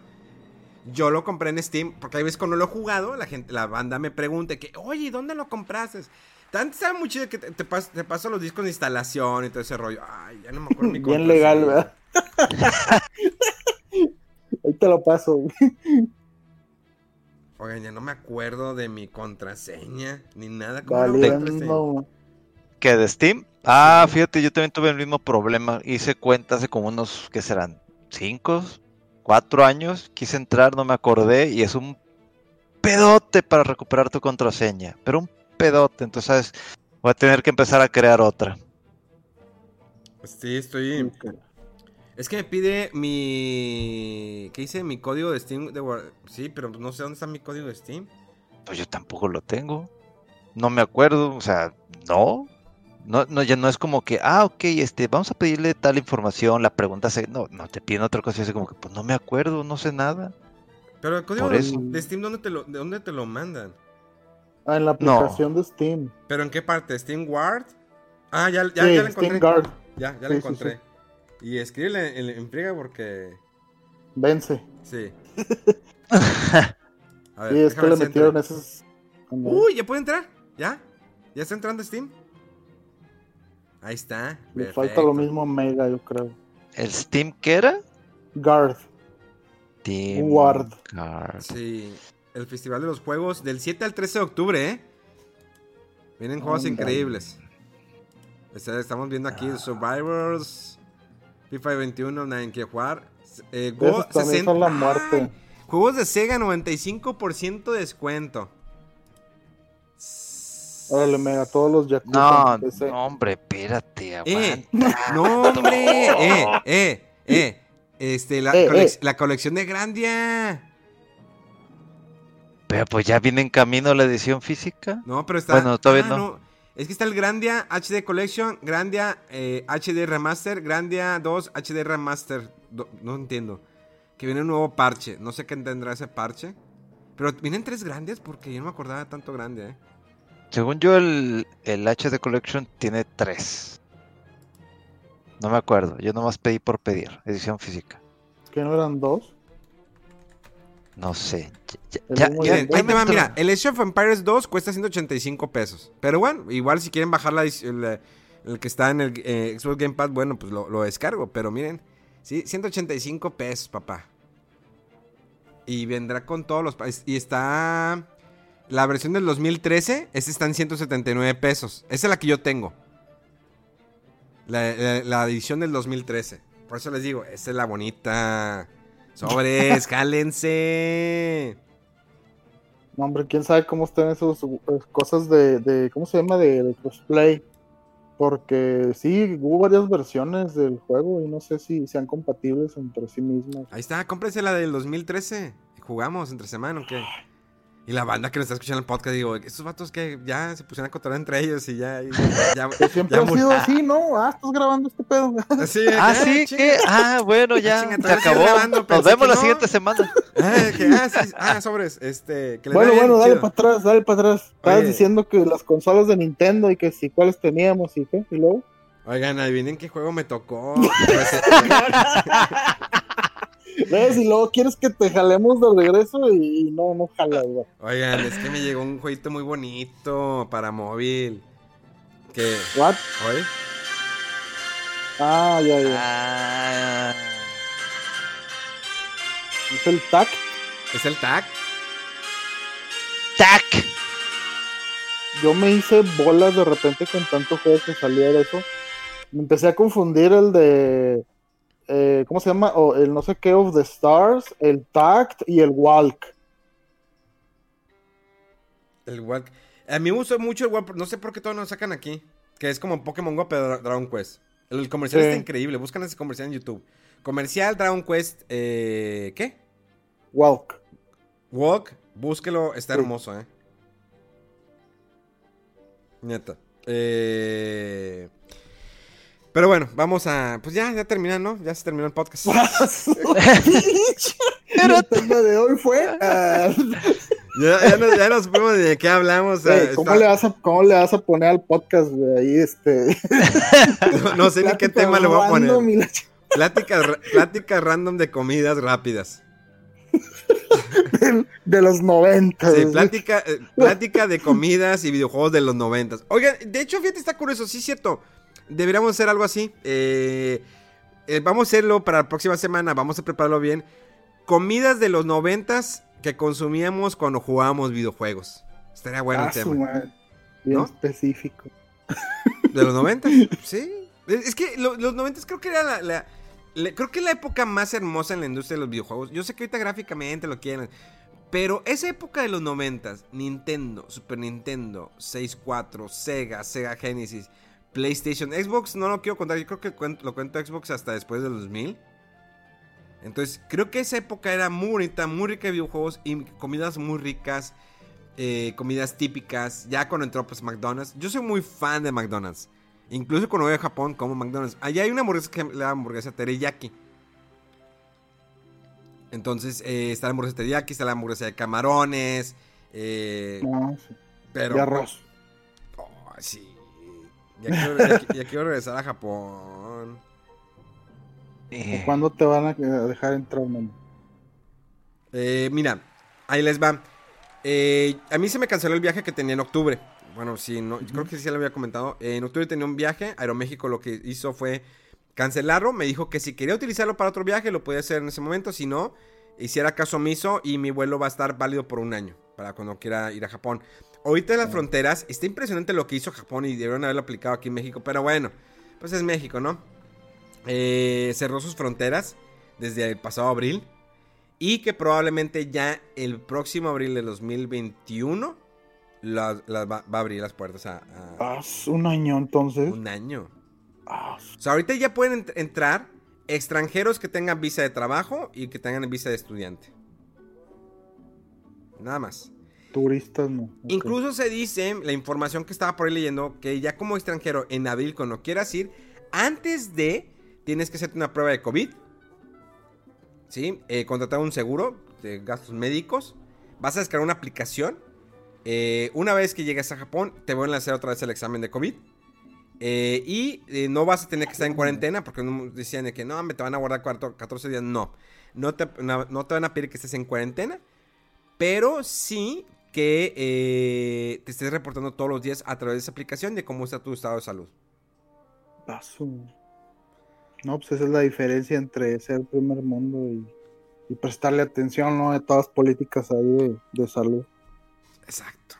Yo lo compré en Steam, porque hay veces cuando lo he jugado, la gente, la banda me pregunta que, oye, ¿dónde lo compraste? Tanto estaba muy chido que te, te, pas- te paso los discos de instalación y todo ese rollo. Ay, ya no me acuerdo mi Bien legal, ¿verdad? Ahí te lo paso. Oigan, ya no me acuerdo de mi contraseña, ni nada. ¿Cómo era mi contraseña? Valiendo. ¿Qué de Steam? Ah, fíjate, yo también tuve el mismo problema. Hice cuenta hace como unos, ¿qué serán? ¿Cinco? ¿Cuatro años? Quise entrar, no me acordé y es un pedote para recuperar tu contraseña. Pero un pedote, entonces, ¿sabes? Voy a tener que empezar a crear otra. Sí, estoy... Es que me pide mi... ¿Qué dice? Mi código de Steam. De... Sí, pero no sé dónde está mi código de Steam. Pues yo tampoco lo tengo. No me acuerdo, o sea, no. No, no, ya no es como que, ah, ok, este, vamos a pedirle tal información, la pregunta se, no, no te piden otra cosa, y así como que, pues no me acuerdo, no sé nada. Pero el código de, Steam, ¿dónde te, lo, ¿de dónde te lo mandan? Ah, en la No. aplicación de Steam. ¿Pero en qué parte? ¿Steam Ward? Ah, ya, ya, sí, ya la encontré. Steam Guard. Ya, ya Sí, la sí, encontré. Y escríbele en, en friega porque... Vence. Sí. A Y es que le ver metieron entra. esos. Uy, ¿ya puede entrar? ¿Ya? ¿Ya está entrando Steam? Ahí está. Le perfecto. falta lo mismo a Mega, yo creo. ¿El Steam qué era? Guard. Steam Guard. Guard. Sí, el Festival de los Juegos del 7 al 13 de octubre, ¿eh? Vienen juegos Ándale. increíbles. Estamos viendo aquí Survivors, FIFA 21, nadie quiere jugar. Eh, Go Esos también 60. son la muerte. ¡Ay! Juegos de Sega 95% de descuento. Mega, todos los Yakuza. No, no, hombre, espérate, Eh, aguanta. no, hombre. Eh, eh, eh. Este, la, Eh, colec- eh. la colección de Grandia. Pero pues ya viene en camino la edición física. No, pero está. Bueno, todavía ah, no. Es que está el Grandia HD Collection, Grandia eh, HD Remaster, Grandia 2 HD Remaster. Do- no entiendo. Que viene un nuevo parche. No sé qué tendrá ese parche. Pero vienen tres Grandias porque yo no me acordaba tanto Grandia, ¿eh? Según yo, el, el HD Collection tiene tres. No me acuerdo, yo nomás pedí por pedir, edición física. ¿Que no eran dos? No sé. Ya, El ya- ahí te va, mira, el Age of Empires 2 cuesta 185 pesos. Pero bueno, igual si quieren bajar la, el, el que está en el eh, Xbox Game Pass, bueno, pues lo, lo descargo. Pero miren, sí, 185 pesos, papá. Y vendrá con todos los... Y está... La versión del 2013, esta está en 179 pesos. Esa es la que yo tengo. La, la- la edición del 2013. Por eso les digo, esa es la bonita. Sobres, jálense. No, hombre, quién sabe cómo están esas cosas de, de ¿cómo se llama? De, de cosplay. Porque sí, hubo varias versiones del juego y no sé si sean compatibles entre sí mismas. Ahí está, cómprense la del 2013. Jugamos entre semana, ¿o qué? Y la banda que nos está escuchando el podcast, digo, estos vatos que ya se pusieron a contar entre ellos y ya. y ya, Que siempre ya ha sido así, ¿no? Ah, estás grabando este pedo. Sí, Ah, eh, sí. ¿qué? Ah, bueno, ya, Chinga, se acabó. grabando, Nos vemos que la no. siguiente semana. Ah, que- ah, sí, ah, sobres, este. Que Bueno, bueno, dale para atrás, dale para atrás. Estabas diciendo que las consolas de Nintendo y que si cuáles teníamos y qué, y luego. Oigan, adivinen qué juego me tocó. ¿Ves? Y luego quieres que te jalemos de regreso y, y no, no jalas, güey. Oigan, es que me llegó un jueguito muy bonito para móvil. Que. What? ¿Oye? Ah, ya, ya. Ah, Es el TAC. ¿Es el tag? ¡Tac! Yo me hice bolas de repente con tanto juego que salía de eso. Me empecé a confundir el de. Eh, ¿Cómo se llama? O el no sé qué of the Stars, el Tact y el Walk. El Walk. A mí me gustó mucho el Walk, no sé por qué todo lo sacan aquí. Que es como Pokémon Go, pero Dra- Dragon Quest. El, el comercial Sí. está increíble, buscan ese comercial en YouTube. Comercial Dragon Quest, eh, ¿qué? Walk. Walk, búsquelo, está Sí. hermoso, eh. Neta. Eh... Pero bueno, vamos a. Pues ya, ya termina, ¿no? Ya se terminó el podcast. el tema de hoy fue. ah, ya, ya, nos, ya nos de qué hablamos. eh, ¿cómo, está- le vas a, ¿Cómo le vas a poner al podcast, güey? Ahí este. no, no sé ni qué plática tema le voy a poner. ch- Pláticas, pláticas random de comidas rápidas. De los 90. Sí, plática, eh, plática de comidas y videojuegos de los noventas. Oigan, de hecho, fíjate, está curioso, sí es cierto. Deberíamos hacer algo así. Eh, eh, vamos a hacerlo para la próxima semana, vamos a prepararlo bien. Comidas de los noventas que consumíamos cuando jugábamos videojuegos. Estaría bueno Ah, el su tema. Bien ¿No? específico. ¿De los noventas? sí. Es es que lo- los noventas creo que era la, la- la- Creo que la época más hermosa en la industria de los videojuegos. Yo sé que ahorita gráficamente lo quieren. Pero esa época de los noventas, Nintendo, Super Nintendo, 64, Sega, Sega Genesis, PlayStation, Xbox, no lo quiero contar. Yo creo que cuento- lo cuento Xbox hasta después del 2000. Entonces, creo que esa época era muy bonita, muy rica de videojuegos y comidas muy ricas, eh, comidas típicas. Ya cuando entró pues McDonald's, yo soy muy fan de McDonald's. Incluso cuando voy a Japón como McDonald's. Allá hay una hamburguesa que la hamburguesa teriyaki. Entonces, eh, está la hamburguesa teriyaki, está la hamburguesa de camarones. eh, No, sí. pero... de arroz. Oh, sí. Ya quiero, ya- ya quiero regresar a Japón. Eh, ¿Cuándo te van a dejar entrar, man? Eh, mira, ahí les va. Eh, a mí se me canceló el viaje que tenía en octubre. Bueno, sí, no, creo que sí se lo había comentado. Eh, en octubre tenía un viaje. Aeroméxico lo que hizo fue cancelarlo. Me dijo que si quería utilizarlo para otro viaje, lo podía hacer en ese momento. Si no, hiciera caso omiso y mi vuelo va a estar válido por un año. Para cuando quiera ir a Japón. Ahorita las fronteras, está impresionante lo que hizo Japón y debieron haberlo aplicado aquí en México, pero bueno, pues es México, ¿no? Eh, cerró sus fronteras desde el pasado abril y que probablemente ya el próximo abril de 2021 las, las va, va a abrir las puertas a... a- un año entonces. un año. Ah, O sea, ahorita ya pueden ent- entrar extranjeros que tengan visa de trabajo y que tengan visa de estudiante. Nada más. Turistas no. Incluso se dice, la información que estaba por ahí leyendo, que ya como extranjero en abril, cuando quieras ir, antes de, tienes que hacerte una prueba de COVID. ¿Sí? Eh, contratar un seguro de gastos médicos. Vas a descargar una aplicación. Eh, una vez que llegues a Japón, te vuelven a hacer otra vez el examen de COVID. Eh, y no vas a tener que estar en cuarentena porque decían de que no, me te van a guardar cuarto- 14 días. No. No te, no, no te van a pedir que estés en cuarentena. Pero sí que eh, te estés reportando todos los días a través de esa aplicación de cómo está tu estado de salud. Ah, No, pues esa es la diferencia entre ser primer mundo y, y prestarle atención, ¿no? De todas las políticas ahí de, de salud. Exacto.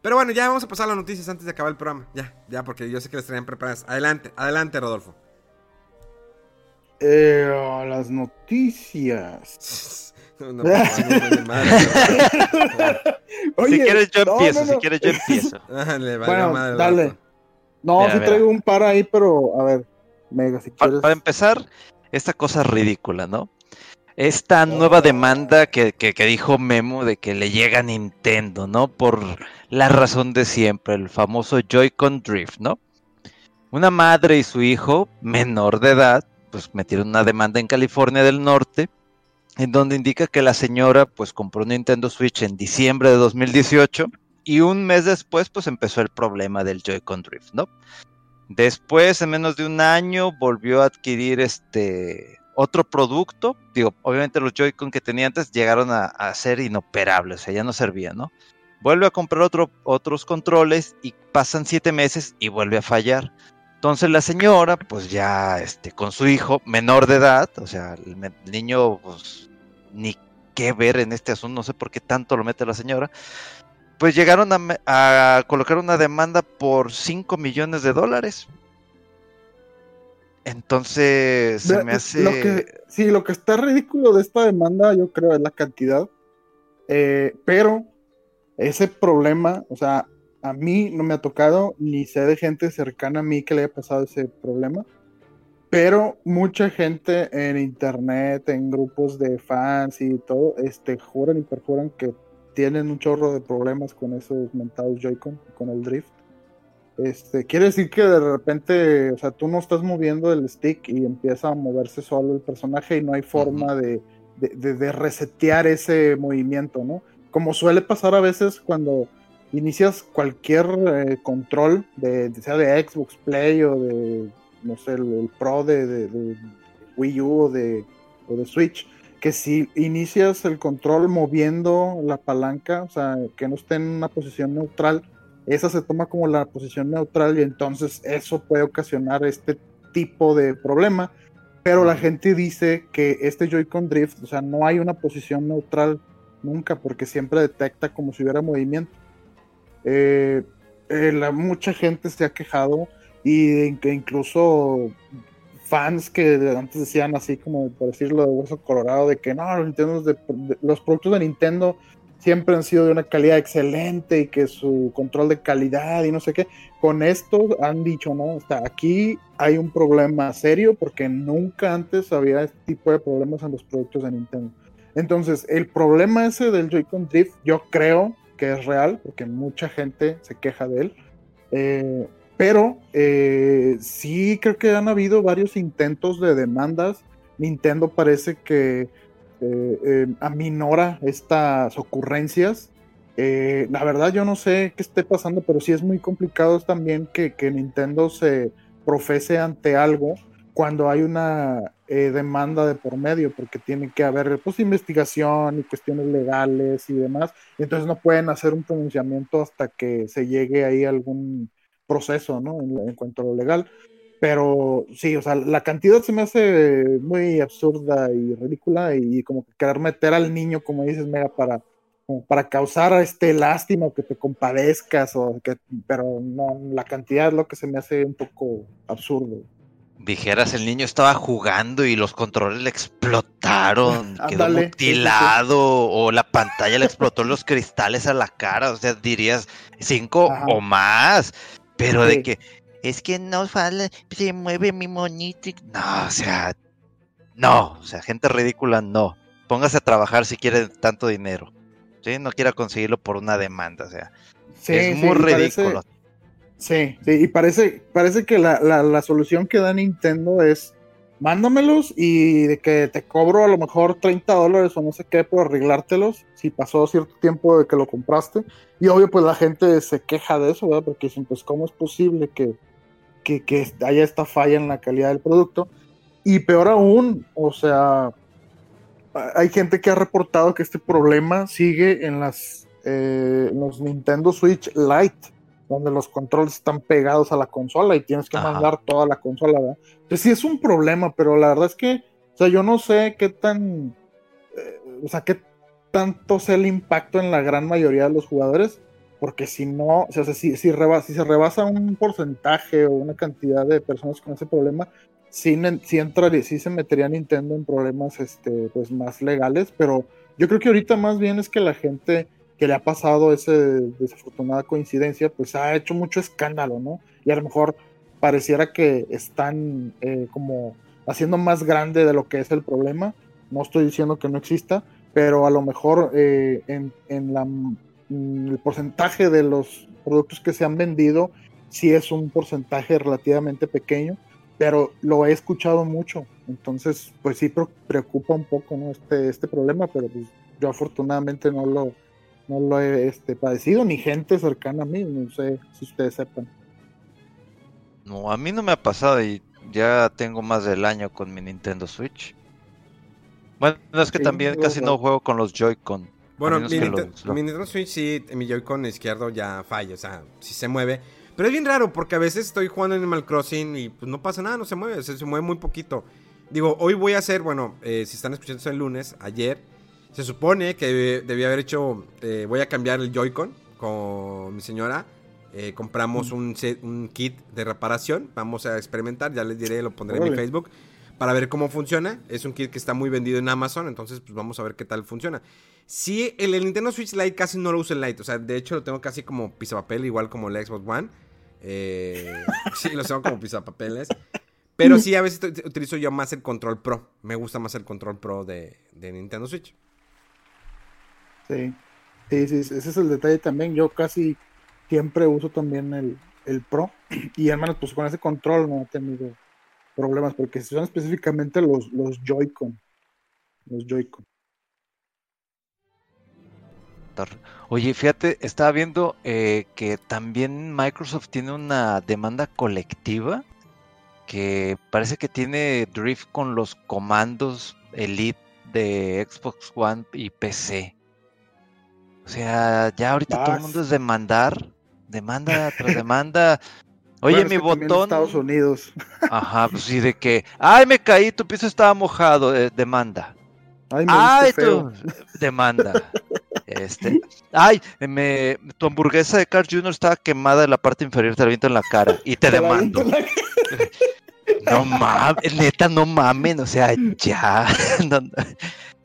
Pero bueno, ya vamos a pasar a las noticias antes de acabar el programa. Ya, ya, porque yo sé que les traían preparadas. Adelante, adelante, Rodolfo. Eh, a las noticias. No, no, no, no, no, madre. Oye, si quieres yo empiezo, si quieres yo empiezo. Le valió Bueno, madre dale. No, Mira, sí mira. traigo un par ahí, pero a ver, Mega, si quieres. para empezar, esta cosa ridícula, ¿no? Esta nueva demanda que, que- que dijo Memo de que le llega a Nintendo, ¿no? Por la razón de siempre, el famoso Joy-Con Drift, ¿no? Una madre y su hijo, menor de edad, pues metieron una demanda en California del Norte, en donde indica que la señora, pues compró un Nintendo Switch en diciembre de 2018 y un mes después, pues empezó el problema del Joy-Con Drift, ¿no? Después, en menos de un año, volvió a adquirir este otro producto. Digo, obviamente los Joy-Con que tenía antes llegaron a, ser inoperables, o sea, ya no servían, ¿no? Vuelve a comprar otro, otros controles y pasan siete meses y vuelve a fallar. Entonces la señora, pues ya este, con su hijo menor de edad, o sea, el, niño, pues ni qué ver en este asunto, no sé por qué tanto lo mete la señora, pues llegaron a, colocar una demanda por 5 millones de dólares. Entonces se me hace... Lo que, sí, lo que está ridículo de esta demanda, yo creo, es la cantidad. Eh, pero ese problema, o sea, a mí no me ha tocado, ni sé de gente cercana a mí que le haya pasado ese problema. Pero mucha gente en internet, en grupos de fans y todo, este, juran y perjuran que tienen un chorro de problemas con esos mentados Joy-Con, con el drift. Este, quiere decir que de repente, o sea, tú no estás moviendo el stick y empieza a moverse solo el personaje y no hay forma de, de, de- de resetear ese movimiento, ¿no? Como suele pasar a veces cuando inicias cualquier eh, control, de, sea de Xbox Play o de, no sé, el, el Pro de, de- de Wii U o de, o de Switch, que si inicias el control moviendo la palanca, o sea, que no esté en una posición neutral, esa se toma como la posición neutral y entonces eso puede ocasionar este tipo de problema. Pero la gente dice que este Joy-Con Drift, o sea, no hay una posición neutral nunca porque siempre detecta como si hubiera movimiento. Eh, eh, mucha gente se ha quejado y que incluso fans que antes decían así como por decirlo de hueso colorado de que no los, los productos de Nintendo siempre han sido de una calidad excelente y que su control de calidad y no sé qué. Con esto han dicho no hasta aquí hay un problema serio porque nunca antes había este tipo de problemas en los productos de Nintendo. Entonces el problema ese del Joy-Con Drift yo creo que es real porque mucha gente se queja de él eh, pero eh, sí creo que han habido varios intentos de demandas. Nintendo parece que eh, eh, aminora estas ocurrencias. Eh, la verdad yo no sé qué esté pasando, pero sí es muy complicado también que, que Nintendo se profese ante algo cuando hay una eh, demanda de por medio, porque tiene que haber pues, investigación y cuestiones legales y demás. Y entonces no pueden hacer un pronunciamiento hasta que se llegue ahí algún proceso, ¿no? En, en cuanto a lo legal. Pero sí, o sea, la cantidad se me hace muy absurda y ridícula y como que querer meter al niño, como dices, Mega, para, como para causar este lástima o que te compadezcas o que pero no la cantidad es lo que se me hace un poco absurdo Dijeras, el niño estaba jugando y los controles le explotaron, quedó sí, sí. mutilado, o la pantalla le explotó los cristales a la cara, o sea, dirías cinco Ajá. o más, pero Sí. de que es que no sale, se mueve mi monito. No, o sea, no, o sea, gente ridícula, no. Póngase a trabajar si quiere tanto dinero. ¿sí? No quiera conseguirlo por una demanda, o sea, es muy parece- ridículo. Sí, sí, y parece, parece que la, la, la solución que da Nintendo es mándamelos y de que te cobro a lo mejor 30 dólares o no sé qué por arreglártelos si pasó cierto tiempo de que lo compraste. Y obvio, pues la gente se queja de eso, ¿verdad? Porque dicen, pues, ¿cómo es posible que, que, que haya esta falla en la calidad del producto? Y peor aún, o sea, hay gente que ha reportado que este problema sigue en las eh, en los Nintendo Switch Lite, donde los controles están pegados a la consola y tienes que Ajá. mandar toda la consola, ¿verdad? Pues sí es un problema, pero la verdad es que, o sea, yo no sé qué tan, eh, o sea, qué tanto sea el impacto en la gran mayoría de los jugadores, porque si no, o sea, si, si, reba- si se rebasa un porcentaje o una cantidad de personas con ese problema, sí, sí entraría, sí se metería Nintendo en problemas este, pues, más legales, pero yo creo que ahorita más bien es que la gente que le ha pasado esa desafortunada coincidencia, pues ha hecho mucho escándalo, ¿no? Y a lo mejor pareciera que están eh, como haciendo más grande de lo que es el problema. No estoy diciendo que no exista, pero a lo mejor eh, en, en la, en el porcentaje de los productos que se han vendido, sí es un porcentaje relativamente pequeño, pero lo he escuchado mucho. Entonces, pues sí pre- preocupa un poco ¿no? este, este problema, pero pues yo afortunadamente no lo, no lo he este, padecido, ni gente cercana a mí, no sé si ustedes sepan. No, a mí no me ha pasado y ya tengo más del año con mi Nintendo Switch. Bueno, es que Sí, también casi no juego con los Joy-Con. Bueno, mi, los- Nintendo Switch sí, mi Joy-Con izquierdo ya falla, o sea, sí se mueve. Pero es bien raro porque a veces estoy jugando Animal Crossing y pues no pasa nada, no se mueve, se, se mueve muy poquito. Digo, hoy voy a hacer, bueno, eh, si están escuchando el lunes, ayer, se supone que debí, debí haber hecho, eh, voy a cambiar el Joy-Con con mi señora. Eh, compramos un, set- un kit de reparación, vamos a experimentar, ya les diré, lo pondré en mi. Facebook para ver cómo funciona. Es un kit que está muy vendido en Amazon, entonces pues vamos a ver qué tal funciona. Sí, el, el Nintendo Switch Lite casi no lo uso en Lite, o sea, de hecho lo tengo casi como pisapapel, igual como el Xbox One. Eh, sí, lo tengo como pisapapeles. Pero sí, a veces ut- utilizo yo más el Control Pro. Me gusta más el Control Pro de, de Nintendo Switch. Sí. sí, sí, ese es el detalle también. Yo casi siempre uso también el, el Pro. Y hermanos, pues con ese control no he tenido problemas, porque son específicamente los, los Joy-Con. Los Joy-Con. Oye, fíjate, estaba viendo eh, que también Microsoft tiene una demanda colectiva que parece que tiene drift con los comandos Elite de Xbox One y PC. O sea, ya ahorita todo el mundo es demandar, demanda tras demanda. Oye, Bueno, mi botón. Estados Unidos. Ajá, pues sí, de que, ay, me caí, tu piso estaba mojado, eh, demanda. Ay, me Ay, tu demanda. Este, ay, me, tu hamburguesa de Carl Jr. estaba quemada en la parte inferior, te la viento en la cara y te demando. la- No mames, neta, no mamen, o sea, ya. no, no.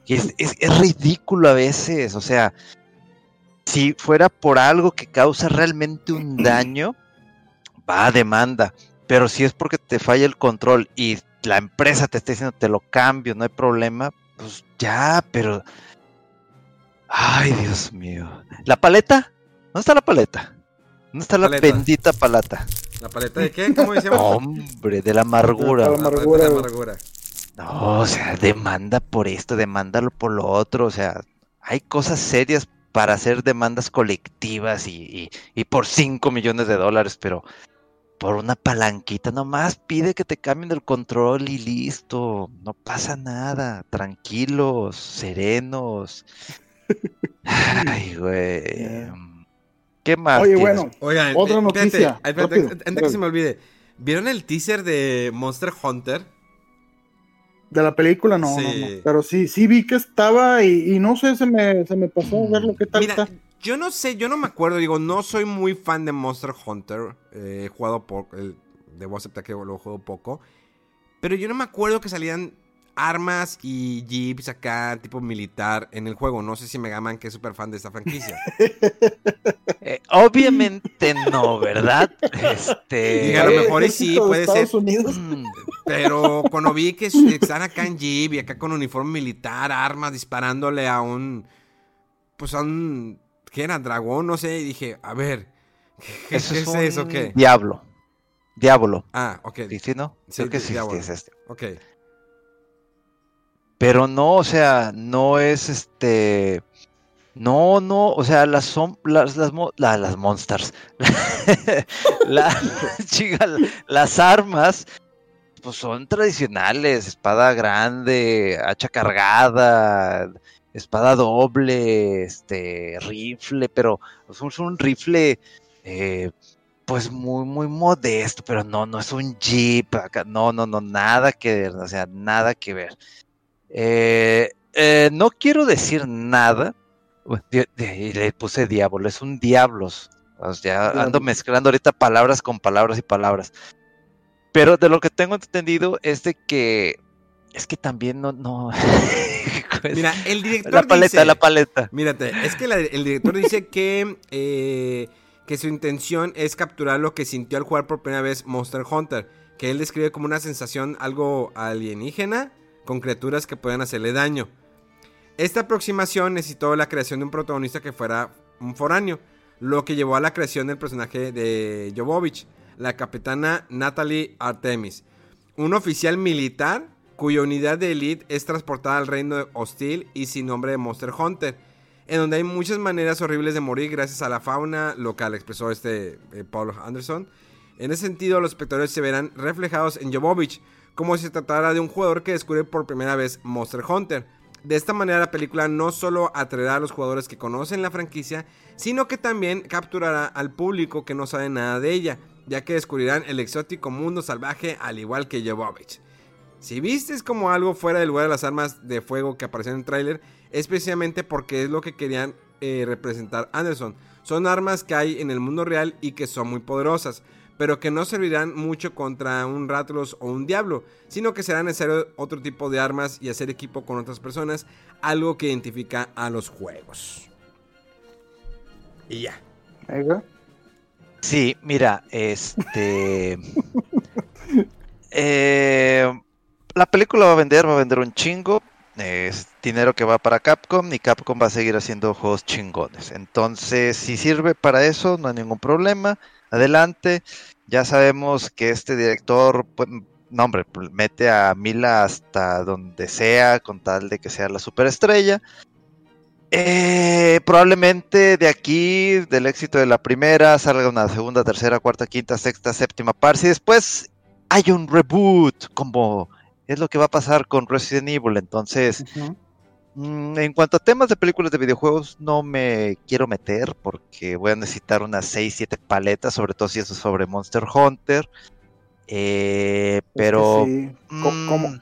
Y Es, es- es ridículo a veces, o sea, si fuera por algo que causa realmente un daño, va a demanda. Pero si es porque te falla el control y la empresa te está diciendo te lo cambio, no hay problema, pues ya, pero. Ay, Dios mío. ¿La paleta? ¿Dónde está la paleta? ¿Dónde está la Paleta. bendita palata? ¿La paleta de qué? ¿Cómo decíamos? Hombre, de la amargura. La La amargura, de güey. amargura. No, o sea, demanda por esto, demándalo por lo otro, o sea, hay cosas serias para hacer demandas colectivas y, y, y por 5 millones de dólares, pero por una palanquita nomás pide que te cambien el control y listo, no pasa nada, tranquilos, serenos. Ay, güey. ¿Qué más? Oye, tienes? bueno, Oigan, Otra eh, espérate, noticia, ay, espérate, rápido, antes que se me olvide. ¿Vieron el teaser de Monster Hunter? De la película no, no, Sí. no. Pero sí, sí vi que estaba y, y no sé, se me, se me pasó a ver lo que tal Mira, está. yo no sé, yo no me acuerdo, digo, no soy muy fan de Monster Hunter. eh, he jugado poco, el- debo aceptar que lo juego poco. Pero yo no me acuerdo que salían armas y jeeps acá, tipo militar, en el juego. No sé si Mega Man, que es súper fan de esta franquicia. Eh, obviamente no, ¿verdad? Este. Y a lo mejor y sí, puede Estados ser. Unidos. mm, Pero cuando vi que están acá en jeep y acá con uniforme militar, armas, disparándole a un... Pues a un... ¿Qué era? Dragón, no sé. Y dije, a ver, ¿qué, Eso qué es eso? ¿Qué? Diablo. Diablo. Ah, ok. Sí, sí, ¿no? Sí, Creo que sí, Diablo. sí es este. Ok. Pero no, o sea, no es este. No, no, o sea, las son las las la- las monsters. Las armas pues son tradicionales, espada grande, hacha cargada, espada doble, este rifle, pero es un rifle eh, pues muy muy modesto, pero no no es un jeep, acá, no no no nada que ver, o sea, nada que ver. Eh, eh, no quiero decir nada. Di- le puse diablo, es un diablos. O sea, ando mezclando ahorita palabras con palabras y palabras. Pero de lo que tengo entendido es de que es que también no, no. pues, Mira, el director la paleta, dice... la paleta. Mírate, es que la- el director dice que, eh, que su intención es capturar lo que sintió al jugar por primera vez Monster Hunter, que él describe como una sensación algo alienígena con criaturas que pueden hacerle daño. Esta aproximación necesitó la creación de un protagonista que fuera un foráneo, lo que llevó a la creación del personaje de Jovovich, la capitana Natalie Artemis, un oficial militar cuya unidad de élite es transportada al reino hostil y sin nombre de Monster Hunter, en donde hay muchas maneras horribles de morir gracias a la fauna local, expresó este eh, Paul Anderson. En ese sentido, los espectadores se verán reflejados en Jovovich, como si se tratara de un jugador que descubre por primera vez Monster Hunter. De esta manera la película no solo atraerá a los jugadores que conocen la franquicia, sino que también capturará al público que no sabe nada de ella, ya que descubrirán el exótico mundo salvaje al igual que Jovovich. Si vistes como algo fuera del lugar de las armas de fuego que aparecen en el tráiler, es precisamente porque es lo que querían eh, representar Anderson. Son armas que hay en el mundo real y que son muy poderosas, pero que no servirán mucho contra un Rathalos o un Diablo, sino que será necesario otro tipo de armas y hacer equipo con otras personas, algo que identifica a los juegos. Y ya. Sí, mira, este. eh, la película va a vender, va a vender un chingo. Es dinero que va para Capcom y Capcom va a seguir haciendo juegos chingones. Entonces, si sirve para eso, no hay ningún problema. Adelante. Ya sabemos que este director, pues, no hombre, mete a Mila hasta donde sea con tal de que sea la superestrella. Eh, probablemente de aquí, del éxito de la primera, salga una segunda, tercera, cuarta, quinta, sexta, séptima parte y después hay un reboot, como es lo que va a pasar con Resident Evil. Entonces, en cuanto a temas de películas de videojuegos, no me quiero meter porque voy a necesitar unas 6, 7 paletas, sobre todo si eso es sobre Monster Hunter. Eh, pero... sí. Mm, como,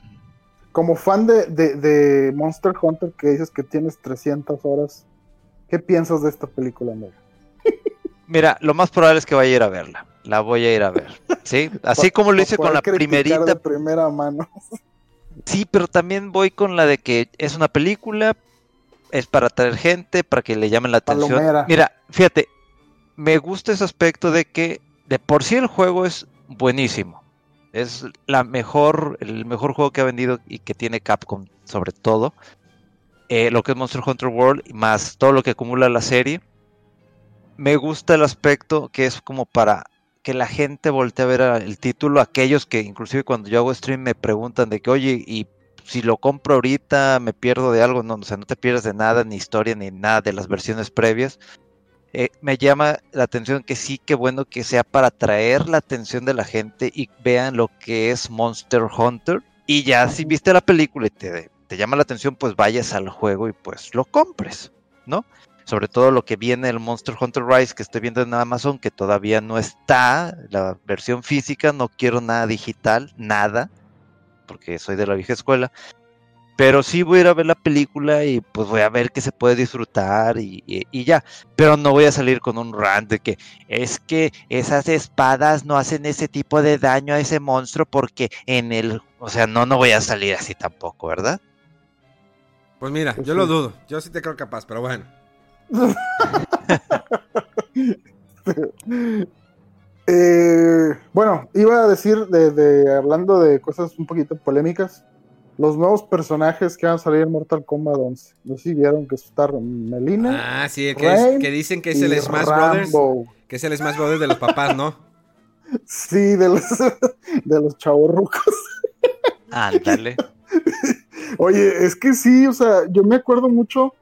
como fan de, de- de Monster Hunter que dices que tienes 300 horas, ¿qué piensas de esta película, Mega? Mira, lo más probable es que vaya a ir a verla. La voy a ir a ver. ¿Sí? Así como lo hice con la primerita. de primera mano. Sí, pero también voy con la de que es una película, es para atraer gente, para que le llamen la atención. Mira, fíjate, me gusta ese aspecto de que de por sí el juego es buenísimo. Es la mejor, el mejor juego que ha vendido y que tiene Capcom, sobre todo. Eh, lo que es Monster Hunter World, más todo lo que acumula la serie. Me gusta el aspecto que es como para que la gente voltee a ver el título, aquellos que inclusive cuando yo hago stream me preguntan de que, oye, y si lo compro ahorita me pierdo de algo, no, o sea, no te pierdes de nada, ni historia, ni nada de las versiones previas. Eh, me llama la atención que sí, que bueno que sea para atraer la atención de la gente y vean lo que es Monster Hunter. Y ya si viste la película y te, te llama la atención, pues vayas al juego y pues lo compres, ¿no? Sobre todo lo que viene el Monster Hunter Rise que estoy viendo en Amazon, que todavía no está, la versión física, no quiero nada digital, nada. porque soy de la vieja escuela. Pero sí voy a ir a ver la película y pues voy a ver que se puede disfrutar y, y- y ya. Pero no voy a salir con un rant de que es que esas espadas no hacen ese tipo de daño a ese monstruo porque en el... O sea, no, no voy a salir así tampoco, ¿verdad? Pues mira, yo lo dudo. Yo sí te creo capaz, pero bueno. Eh, bueno, iba a decir, de, de- hablando de cosas un poquito polémicas, los nuevos personajes que van a salir en Mortal Kombat 11. No sé si vieron que está Melina Ah, sí, que, es- que dicen que es el Smash Brothers. Que es el Smash Brothers de los papás, ¿no? Sí, de los, de los chavorrucos. Ándale. Oye, es que sí, o sea, yo me acuerdo mucho,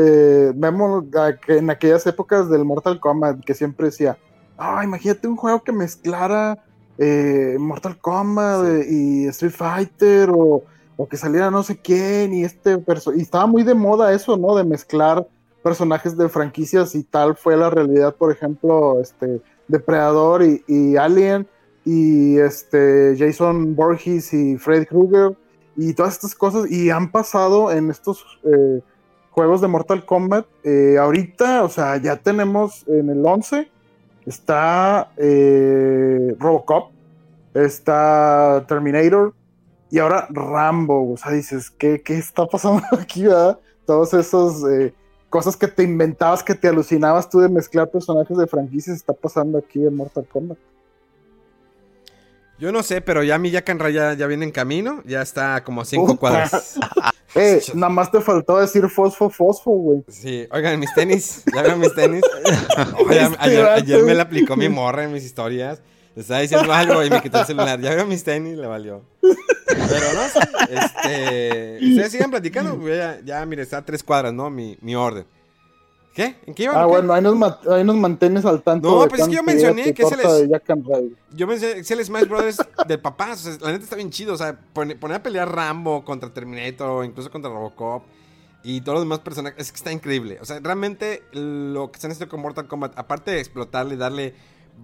eh, Memo, a que en aquellas épocas del Mortal Kombat, que siempre decía, ah, imagínate un juego que mezclara eh, Mortal Kombat eh, y Street Fighter, o, o que saliera no sé quién, y este y estaba muy de moda eso, ¿no? De mezclar personajes de franquicias y tal fue la realidad, por ejemplo, este, Depredador y, y Alien, y este, Jason Voorhees y Freddy Krueger y todas estas cosas y han pasado en estos eh, juegos de Mortal Kombat. Eh, ahorita, o sea, ya tenemos en el 11, está eh, Robocop, está Terminator y ahora Rambo. O sea, dices, ¿qué, qué está pasando aquí, verdad? Todos esos eh, cosas que te inventabas, que te alucinabas tú de mezclar personajes de franquicias, está pasando aquí en Mortal Kombat. Yo no sé, pero ya mi Yakan ya, ya viene en camino. Ya está como a cinco Puta. cuadras. Eh, nada más te faltó decir fosfo, fosfo, güey. Sí, oigan, mis tenis. ¿Ya vieron mis tenis? Este ayer, me la aplicó mi morra en mis historias. Le estaba diciendo algo y me quitó el celular. ¿Ya vieron mis tenis? Le valió. Pero no sé. Este. Ustedes sigan platicando. Ya, ya, mire, está a tres cuadras, ¿no? Mi, mi orden. ¿Qué? ¿En qué iban? Ah, bueno, ahí nos, ahí nos mantienes al tanto. No, pues es que yo mencioné que se and Ray. Yo pensé es el Smash Brothers de papás. O sea, la neta está bien chido. O sea, pone- poner a pelear Rambo contra Terminator incluso contra Robocop y todos los demás personajes. Es que está increíble. O sea, realmente lo que están haciendo con Mortal Kombat, aparte de explotarle, darle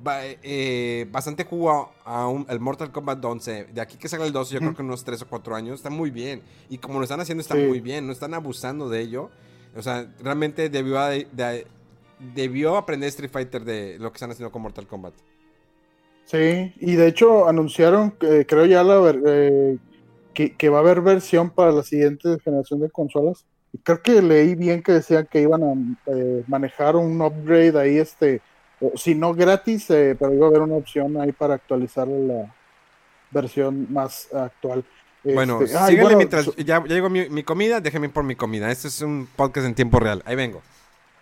eh, bastante jugo a, un- el Mortal Kombat 11, de aquí que salga el 12, yo creo que unos 3 o 4 años, está muy bien. Y como lo están haciendo, está Sí. muy bien. No están abusando de ello. O sea, realmente debió, de- de- debió aprender Street Fighter de lo que están haciendo con Mortal Kombat. Sí, y de hecho anunciaron, que, creo ya la eh, que, va a haber versión para la siguiente generación de consolas. Creo que leí bien que decían que iban a eh, manejar un upgrade ahí, este, si no gratis, eh, pero iba a haber una opción ahí para actualizar la versión más actual. Bueno, Este, ay, síganle bueno, mientras ya, ya llegó mi, mi comida, déjenme ir por mi comida. Este es un podcast en tiempo real. Ahí vengo.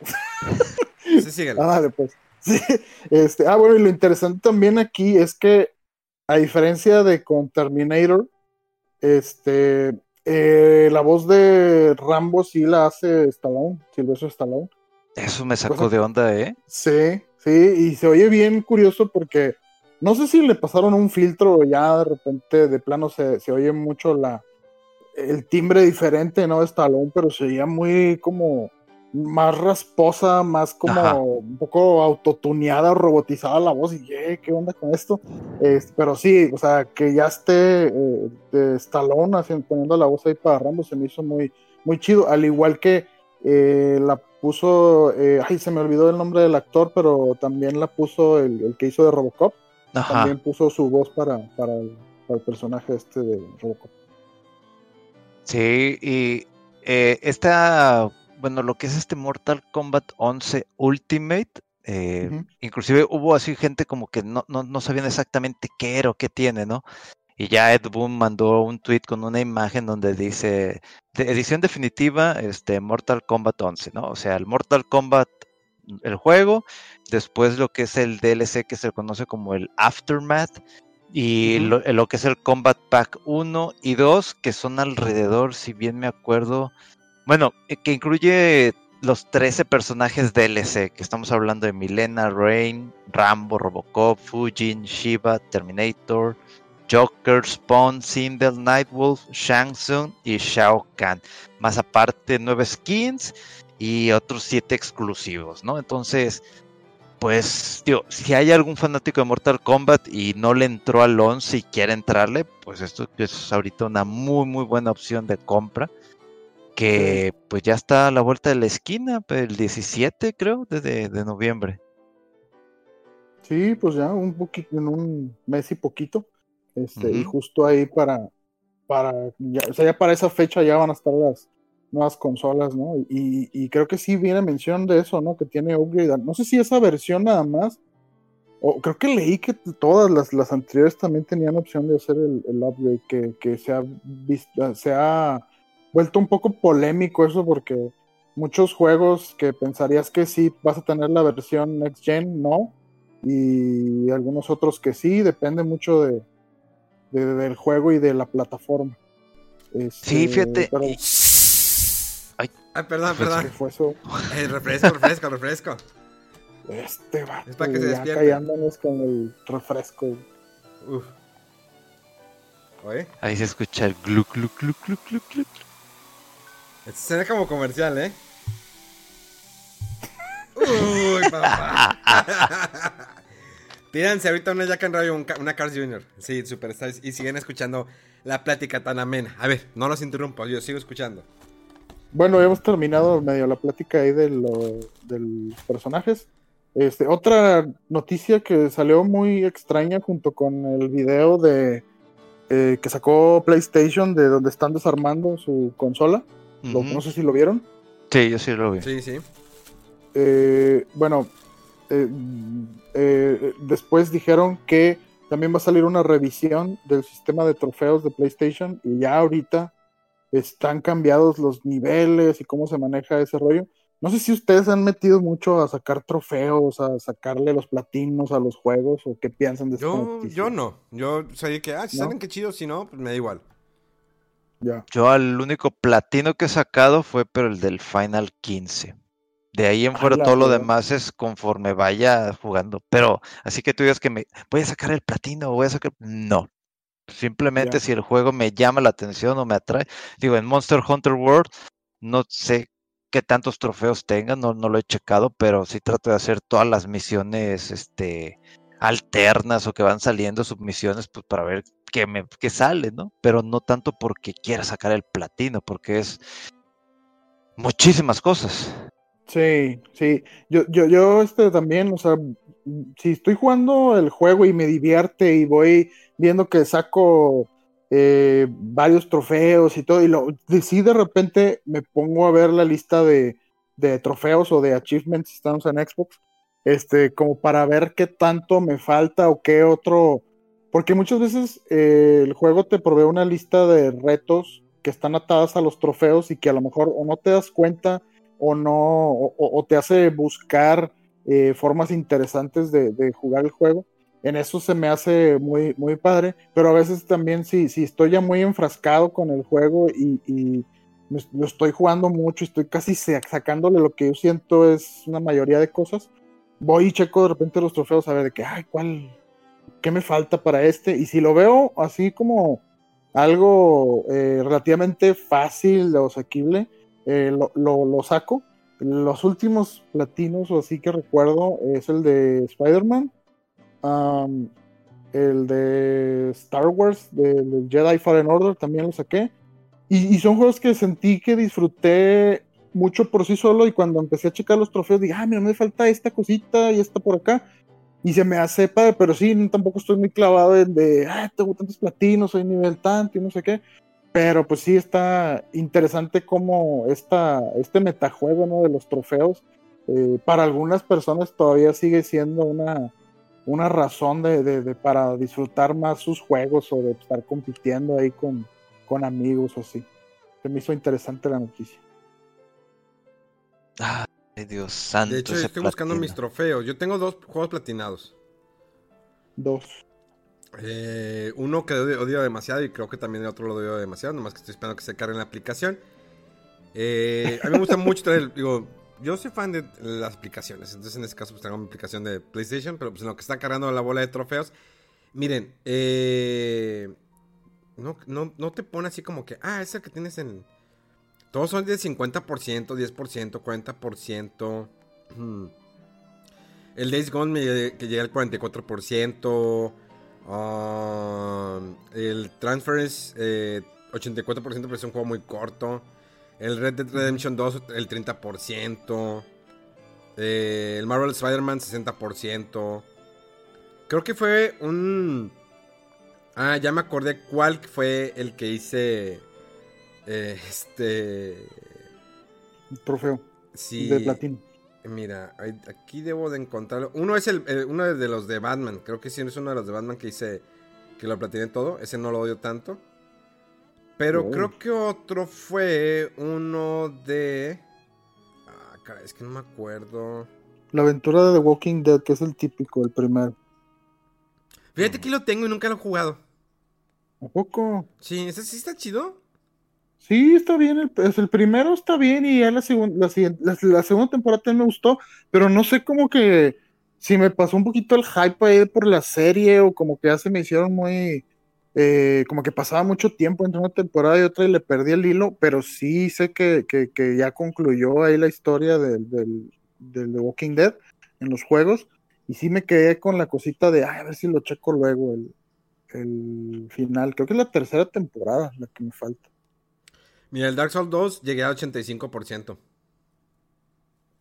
Sí, síguele. Ah, dale, pues. Sí, este, ah, bueno, y lo interesante también aquí es que, a diferencia de con Terminator, este, eh, la voz de Rambo sí la hace Stallone, Silvestre Stallone. Eso me sacó de onda, ¿eh? Sí, sí, y se oye bien curioso porque no sé si le pasaron un filtro o ya de repente de plano se, se oye mucho la el timbre diferente, ¿no? De Stallone, pero se oía muy como más rasposa, más como Ajá. un poco autotuneada, robotizada la voz y "Eh, ¿qué onda con esto? Es- pero sí, o sea, que ya esté eh, de Stallone haciendo, poniendo la voz ahí para Rambo se me hizo muy, muy chido, al igual que eh, la puso, eh, ay, se me olvidó el nombre del actor, pero también la puso el, el que hizo de Robocop, Ajá. también puso su voz para, para, el, para el personaje este de Robocop. Sí, y eh, esta, bueno, lo que es este Mortal Kombat 11 Ultimate, eh, inclusive hubo así gente como que no, no, no sabían exactamente qué era o qué tiene, ¿no? Y ya Ed Boon mandó un tweet con una imagen donde dice, de edición definitiva, este, Mortal Kombat 11, ¿no? O sea, el Mortal Kombat, el juego, después lo que es el DLC que se conoce como el Aftermath, y lo, lo que es el Combat Pack 1 y 2, que son alrededor, si bien me acuerdo, bueno, eh, que incluye los 13 personajes DLC, que estamos hablando de Milena, Rain, Rambo, Robocop, Fujin, Shiva, Terminator, Joker, Spawn, Sindel, Nightwolf, Shang Tsung y Shao Kahn. Más aparte, nueve skins y otros siete exclusivos, ¿no? Entonces, pues, tío, si hay algún fanático de Mortal Kombat y no le entró al 11 y quiere entrarle, pues esto es ahorita una muy, muy buena opción de compra. Que pues ya está a la vuelta de la esquina, el 17 creo, de, de noviembre. Sí, pues ya un poquito, en un mes y poquito. Este, y justo ahí para, para, ya, o sea, ya para esa fecha ya van a estar las nuevas consolas, ¿no? Y, y creo que sí viene mención de eso, ¿no? Que tiene upgrade. No sé si esa versión nada más, o creo que leí que todas las, las anteriores también tenían opción de hacer el, el upgrade, que, que se, ha visto, se ha vuelto un poco polémico eso porque muchos juegos que pensarías que sí vas a tener la versión next gen, no y algunos otros que sí, depende mucho de, del juego y de la plataforma. Este, sí, fíjate. Ay. perdón, perdón. fue eso? El refresco, refresco, refresco. Este va. Es para que se despierte. callándonos con el refresco. Uf. ¿Oye? Ahí se escucha el glu, glu, glu, glu, glu, glu. Esto suena como comercial, ¿eh? Uy, papá. Pídanse ahorita una Jack and Radio, una Cars Junior. Sí, super. Y siguen escuchando la plática tan amena. A ver, no los interrumpo, yo sigo escuchando. Bueno, hemos terminado medio la plática ahí de, los personajes. Este, otra noticia que salió muy extraña junto con el video de eh, que sacó PlayStation de donde están desarmando su consola. no sé si lo vieron. Sí, yo sí lo vi. Sí, sí. Eh, bueno, eh, eh, después dijeron que también va a salir una revisión del sistema de trofeos de PlayStation y ya ahorita están cambiados los niveles y cómo se maneja ese rollo. No sé si ustedes han metido mucho a sacar trofeos, a sacarle los platinos a los juegos o qué piensan de eso. Yo, yo no. Yo soy que, ah, si saben qué chido, si no, pues me da igual. Ya. Yo al único platino que he sacado fue pero el del Final 15. De ahí en fuera todo lo demás es conforme vaya jugando. Pero así que tú digas que me voy a sacar el platino o voy a sacar. No. Simplemente si el juego me llama la atención o me atrae. Digo, en Monster Hunter World no sé qué tantos trofeos tengan, no, no lo he checado, pero sí trato de hacer todas las misiones este, alternas o que van saliendo submisiones pues, para ver qué, me, qué sale, ¿no? Pero no tanto porque quiera sacar el platino, porque es muchísimas cosas. Sí, sí. Yo, yo, yo este también, o sea, si estoy jugando el juego y me divierte y voy viendo que saco eh, varios trofeos y todo, y lo, si de repente me pongo a ver la lista de, de trofeos o de achievements, si estamos en Xbox, este, como para ver qué tanto me falta o qué otro, porque muchas veces eh, el juego te provee una lista de retos que están atadas a los trofeos y que a lo mejor o no te das cuenta o no, o, te hace buscar eh, formas interesantes de, jugar el juego. En eso se me hace muy, muy padre, pero a veces también si, si estoy ya muy enfrascado con el juego y, lo estoy jugando mucho, estoy casi sacándole lo que yo siento es una mayoría de cosas, voy y checo de repente los trofeos a ver de que, ay, ¿cuál? ¿Qué me falta para este? Y si lo veo así como algo eh, relativamente fácil o asequible, eh, lo, lo, saco. Los últimos platinos o así que recuerdo es el de Spider-Man, el de Star Wars, del Jedi Fallen Order, también lo saqué. Y, son juegos que sentí que disfruté mucho por sí solo y cuando empecé a checar los trofeos dije, ah, mira, me falta esta cosita y esta por acá. Y se me hace padre, pero sí, tampoco estoy muy clavado en de, ah, tengo tantos platinos, soy nivel tanto y no sé qué. Pero pues sí está interesante cómo esta, este metajuego ¿no? de los trofeos eh, para algunas personas todavía sigue siendo una, una razón de, para disfrutar más sus juegos o de estar compitiendo ahí con, con amigos o así. Se me hizo interesante la noticia. Ay, Dios santo. De hecho, estoy buscando mis trofeos. Yo tengo dos juegos platinados. Dos. Eh, uno que odio demasiado y creo que también el otro lo odio demasiado, nomás que estoy esperando que se cargue en la aplicación. Eh, a mí me gusta mucho tener, digo, yo soy fan de las aplicaciones, entonces en este caso pues tengo mi aplicación de PlayStation, pero pues en lo que está cargando la bola de trofeos, miren, eh, no, no, te pone así como que, ah, es el que tienes en... Todos son de 50%, 10%, 40%. El Days Gone me- que llega al 44%. um, el Transference, eh, 84%, pero es un juego muy corto. El Red Dead Redemption 2, el 30%. Eh, el Marvel Spider-Man, 60%. Creo que fue un... Ah, ya me acordé cuál fue el que hice... eh, este... Trofeo Sí. de platino. Mira, aquí debo de encontrarlo. Uno es el, el- uno de los de Batman. Creo que sí es uno de los de Batman que hice que lo platiné todo. Ese no lo odio tanto. Pero Oh. creo que otro fue uno de. Ah, caray, es que no me acuerdo. La aventura de The Walking Dead, que es el típico, el primero. Fíjate que lo tengo y nunca lo he jugado. ¿A poco? Sí, ese sí está chido. Sí, está bien. El, pues, el primero está bien y ya la, segun- la, siguiente- la, la segunda temporada también me gustó, pero no sé cómo que si me pasó un poquito el hype ahí por la serie o como que ya se me hicieron muy... eh, como que pasaba mucho tiempo entre una temporada y otra y le perdí el hilo, pero sí sé que, que- que ya concluyó ahí la historia del, del, del The Walking Dead en los juegos y sí me quedé con la cosita de, ay, a ver si lo checo luego el, el final. Creo que es la tercera temporada la que me falta. Mira, el Dark Souls 2 llegué al 85%.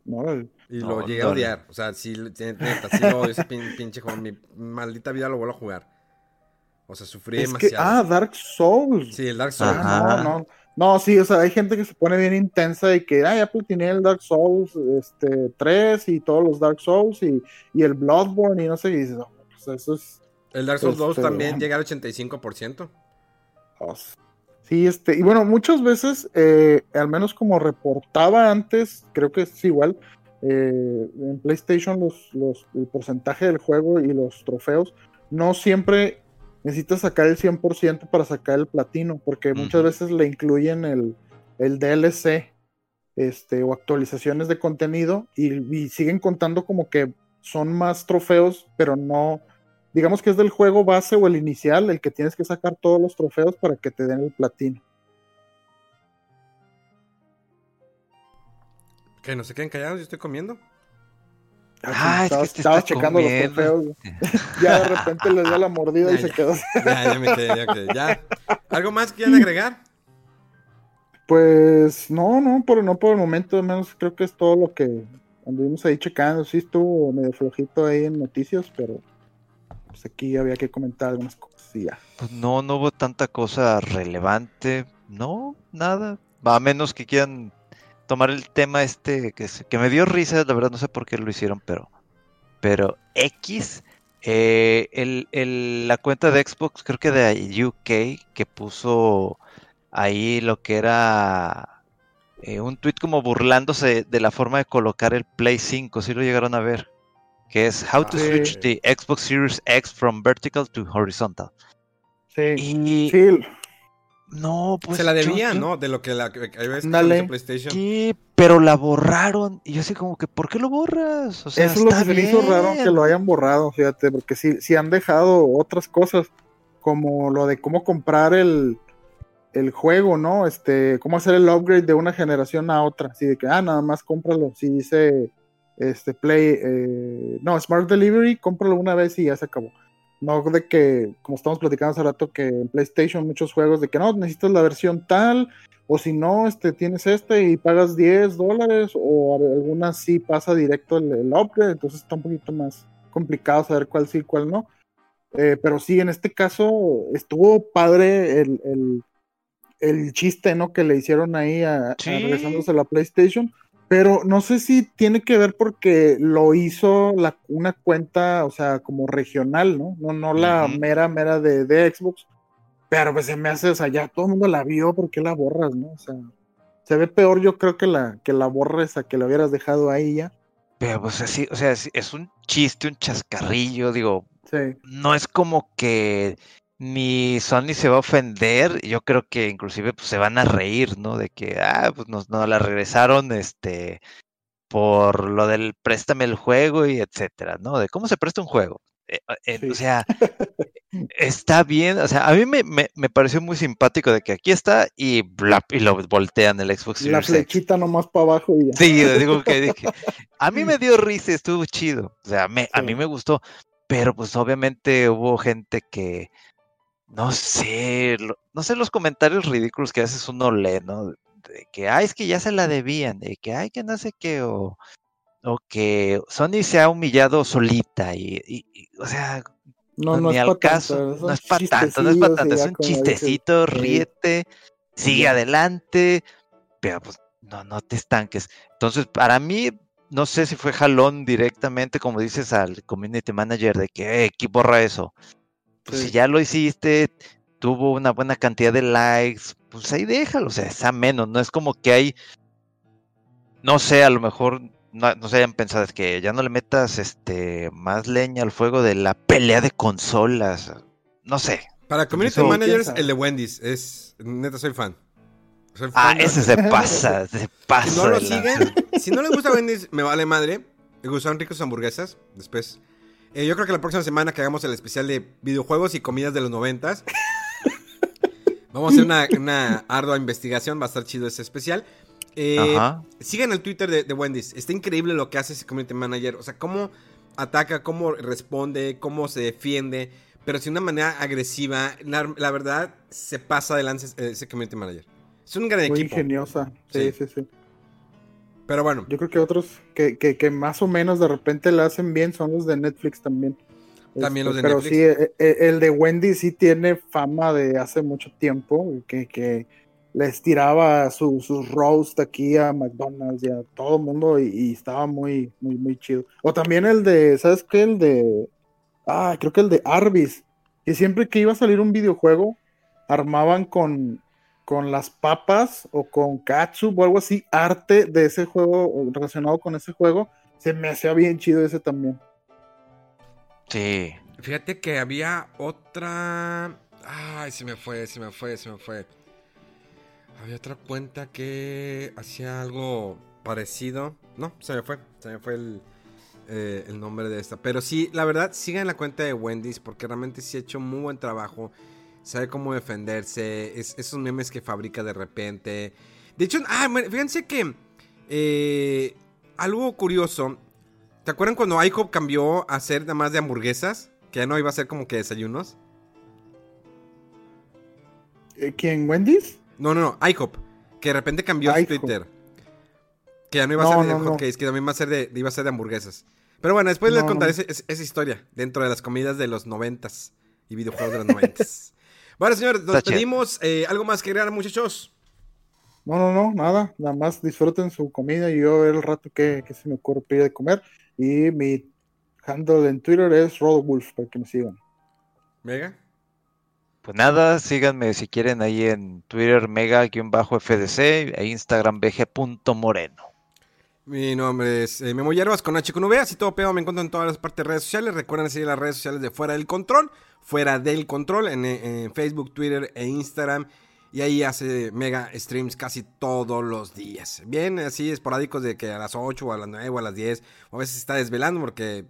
No, Y No, lo llegué a no. odiar. O sea, sí, neta, sí lo odio ese pin- pinche juego. Mi maldita vida lo vuelvo a jugar. O sea, sufrí es que, demasiado. ah, Dark Souls. Sí, el Dark Souls. Ah, Ajá. no, no. No, sí, o sea, hay gente que se pone bien intensa y que, ah, ya platiné el Dark Souls este, 3 y todos los Dark Souls y, y el Bloodborne y no sé, y dices, oh, pues eso es... El Dark Souls 2 Este, también llega al 85%. oh, sí, este, y bueno, muchas veces, eh, al menos como reportaba antes, creo que es igual, eh, en PlayStation los, los, el porcentaje del juego y los trofeos, no siempre necesitas sacar el 100% para sacar el platino, porque muchas veces le incluyen el, el DLC este, o actualizaciones de contenido y, y siguen contando como que son más trofeos, pero no, digamos que es del juego base o el inicial, el que tienes que sacar todos los trofeos para que te den el platino. Que no se queden callados, yo estoy comiendo. Ah, es que estabas, te estabas está checando los trofeos. ya de repente les dio la mordida y Ya, se quedó. Ya, ya me quedé, ya quedé. Ya. ¿Algo más que quieran agregar? Pues no, no, por, no por el momento, al menos creo que es todo lo que anduvimos ahí checando. Sí estuvo medio flojito ahí en noticias, pero pues aquí había que comentar algunas cosas y ya. Pues no, no hubo tanta cosa relevante. No, nada. A menos que quieran tomar el tema este que, se- que me dio risa, la verdad no sé por qué lo hicieron, pero, pero X, eh, el, el- la cuenta de Xbox, creo que de UK, que puso ahí lo que era eh, un tweet como burlándose de la forma de colocar el Play 5, si lo llegaron a ver, que es How to switch the Xbox Series X from vertical to horizontal. Sí, Y sí, no, pues se la debían, yo- ¿no? De lo que la que escuchado Ándale. en PlayStation. Sí, pero la borraron. Y yo así como que, ¿por qué lo borras? O sea, eso es lo que se me hizo raro que lo hayan borrado, fíjate, porque sí, sí han dejado otras cosas, como lo de cómo comprar el, el juego, ¿no? Este, cómo hacer el upgrade de una generación a otra, así de que, ah, nada más cómpralo, si dice, este, Play, eh, no, Smart Delivery, cómpralo una vez y ya se acabó. No de que, como estamos platicando hace rato, que en PlayStation muchos juegos de que no, necesitas la versión tal, o si no, este, tienes este y pagas 10 dólares, o a- algunas sí pasa directo el, el upgrade, entonces está un poquito más complicado saber cuál sí y cuál no. Eh, pero sí, en este caso estuvo padre el, el, el chiste, ¿no? Que le hicieron ahí a, a Sí. regresándose a la PlayStation. Pero no sé si tiene que ver porque lo hizo la, una cuenta, o sea, como regional, ¿no? No, no la mera, mera de, de Xbox. Pero pues se me hace, o sea, ya todo el mundo la vio, ¿por qué la borras, no? O sea, se ve peor yo creo que la, que la borres a que la hubieras dejado ahí ya. Pero pues así, o sea, es, es un chiste, un chascarrillo, digo, Sí. no es como que ni Sony se va a ofender, yo creo que inclusive pues, se van a reír, ¿no? De que, ah, pues nos, nos la regresaron, este, por lo del préstame el juego y etcétera, ¿no? De cómo se presta un juego. Eh, eh, Sí. O sea, está bien, o sea, a mí me, me, me pareció muy simpático de que aquí está y, blap, y lo voltean el Xbox La Series X. flechita nomás para abajo y ya. Sí, digo que dije, a mí me dio risa, estuvo chido, o sea, me, a mí me gustó, pero pues obviamente hubo gente que, no sé, no sé los comentarios ridículos que a veces uno lee, ¿no? De que, ay, es que ya se la debían, de que, ay, que no sé qué, o, o que Sony se ha humillado solita, y, y- y, o sea, No, no ni es al caso, no es para tanto, no es para tanto, es un chistecito, sí. ríete, sigue adelante, pero pues no, no te estanques. Entonces, para mí, no sé si fue jalón directamente, como dices, al community manager de que, eh, ¿qué borra eso? Pues si ya lo hiciste, tuvo una buena cantidad de likes, pues ahí déjalo, o sea, es menos, no es como que hay, no sé, a lo mejor no, no se hayan pensado, es que ya no le metas este más leña al fuego de la pelea de consolas, no sé. Para community Eso- managers, el de Wendy's. Es, neta, soy fan. Soy Ah, fan de- ese se pasa, se pasa. Si no lo siguen, si no les gusta Wendy's, me vale madre. Me gustan ricos hamburguesas. Después. Eh, yo creo que la próxima semana que hagamos el especial de videojuegos y comidas de los noventas. Vamos a hacer una, una ardua investigación. Va a estar chido ese especial. Eh, Ajá. Sigan el Twitter de, de Wendy's. Está increíble lo que hace ese community manager. O sea, cómo ataca, cómo responde, cómo se defiende. Pero de una manera agresiva. La, la verdad, se pasa de lance ese, ese community manager. Es un gran Muy equipo. ingeniosa. Sí, Sí. sí, sí. Pero bueno. Yo creo que otros que, que, que más o menos de repente la hacen bien son los de Netflix también. También los de pero Netflix. sí, e- e- el de Wendy sí tiene fama de hace mucho tiempo, que, que les tiraba su, sus roast aquí a McDonald's y a todo el mundo y, y estaba muy, muy, muy chido. O también el de, ¿sabes qué? El de, ah, creo que el de Arby's, que siempre que iba a salir un videojuego, armaban con, con las papas o con ketchup o algo así, arte de ese juego relacionado con ese juego. Se me hacía bien chido ese también. Sí. Fíjate que había otra. Ay, se me fue, se me fue, se me fue. Había otra cuenta que hacía algo parecido. No, se me fue. Se me fue el, eh, el nombre de esta. Pero sí, la verdad, sigan la cuenta de Wendy's porque realmente sí ha hecho muy buen trabajo. Sabe cómo defenderse. Es, esos memes que fabrica de repente. De hecho, ah, fíjense que. eh, algo curioso. ¿Te acuerdan cuando IHOP cambió a ser nada más de hamburguesas? Que ya no iba a ser como que desayunos. Eh, ¿Quién? ¿Wendy's? No, no, no, IHOP. Que de repente cambió su. Twitter. Que ya no iba a No, ser de no, no. hotcakes, que también iba a ser de, iba a ser de hamburguesas. Pero bueno, después les contaré ese- esa historia dentro de las comidas de los noventas y videojuegos de los noventas. bueno, señores, nos Está pedimos eh, algo más que agregar, muchachos. No, no, no, nada. Nada más disfruten su comida y yo el rato que, que se me ocurre pedir de comer. Y mi handle en Twitter es Rodolwolf para que me sigan. Mega. Pues nada, síganme si quieren ahí en Twitter mega-fdc e Instagram bg.moreno. Mi nombre es eh, Memo Hierbas con H con V, así todo pedo me encuentro en todas las partes de redes sociales. Recuerden seguir las redes sociales de Fuera del Control, Fuera del Control, en, eh, en Facebook, Twitter e Instagram. Y ahí hace mega streams casi todos los días. Bien, así esporádicos de que a las 8 o a las 9 o a las 10. O a veces está desvelando porque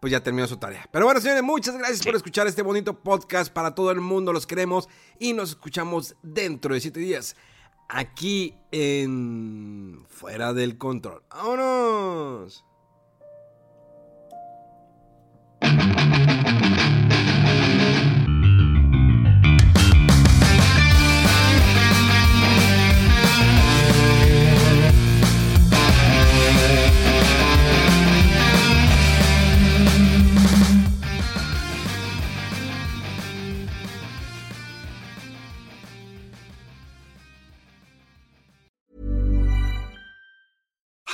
pues ya terminó su tarea. Pero bueno, señores, muchas gracias por escuchar este bonito podcast para todo el mundo. Los queremos y nos escuchamos dentro de 7 días. Aquí en Fuera del Control. ¡Vámonos!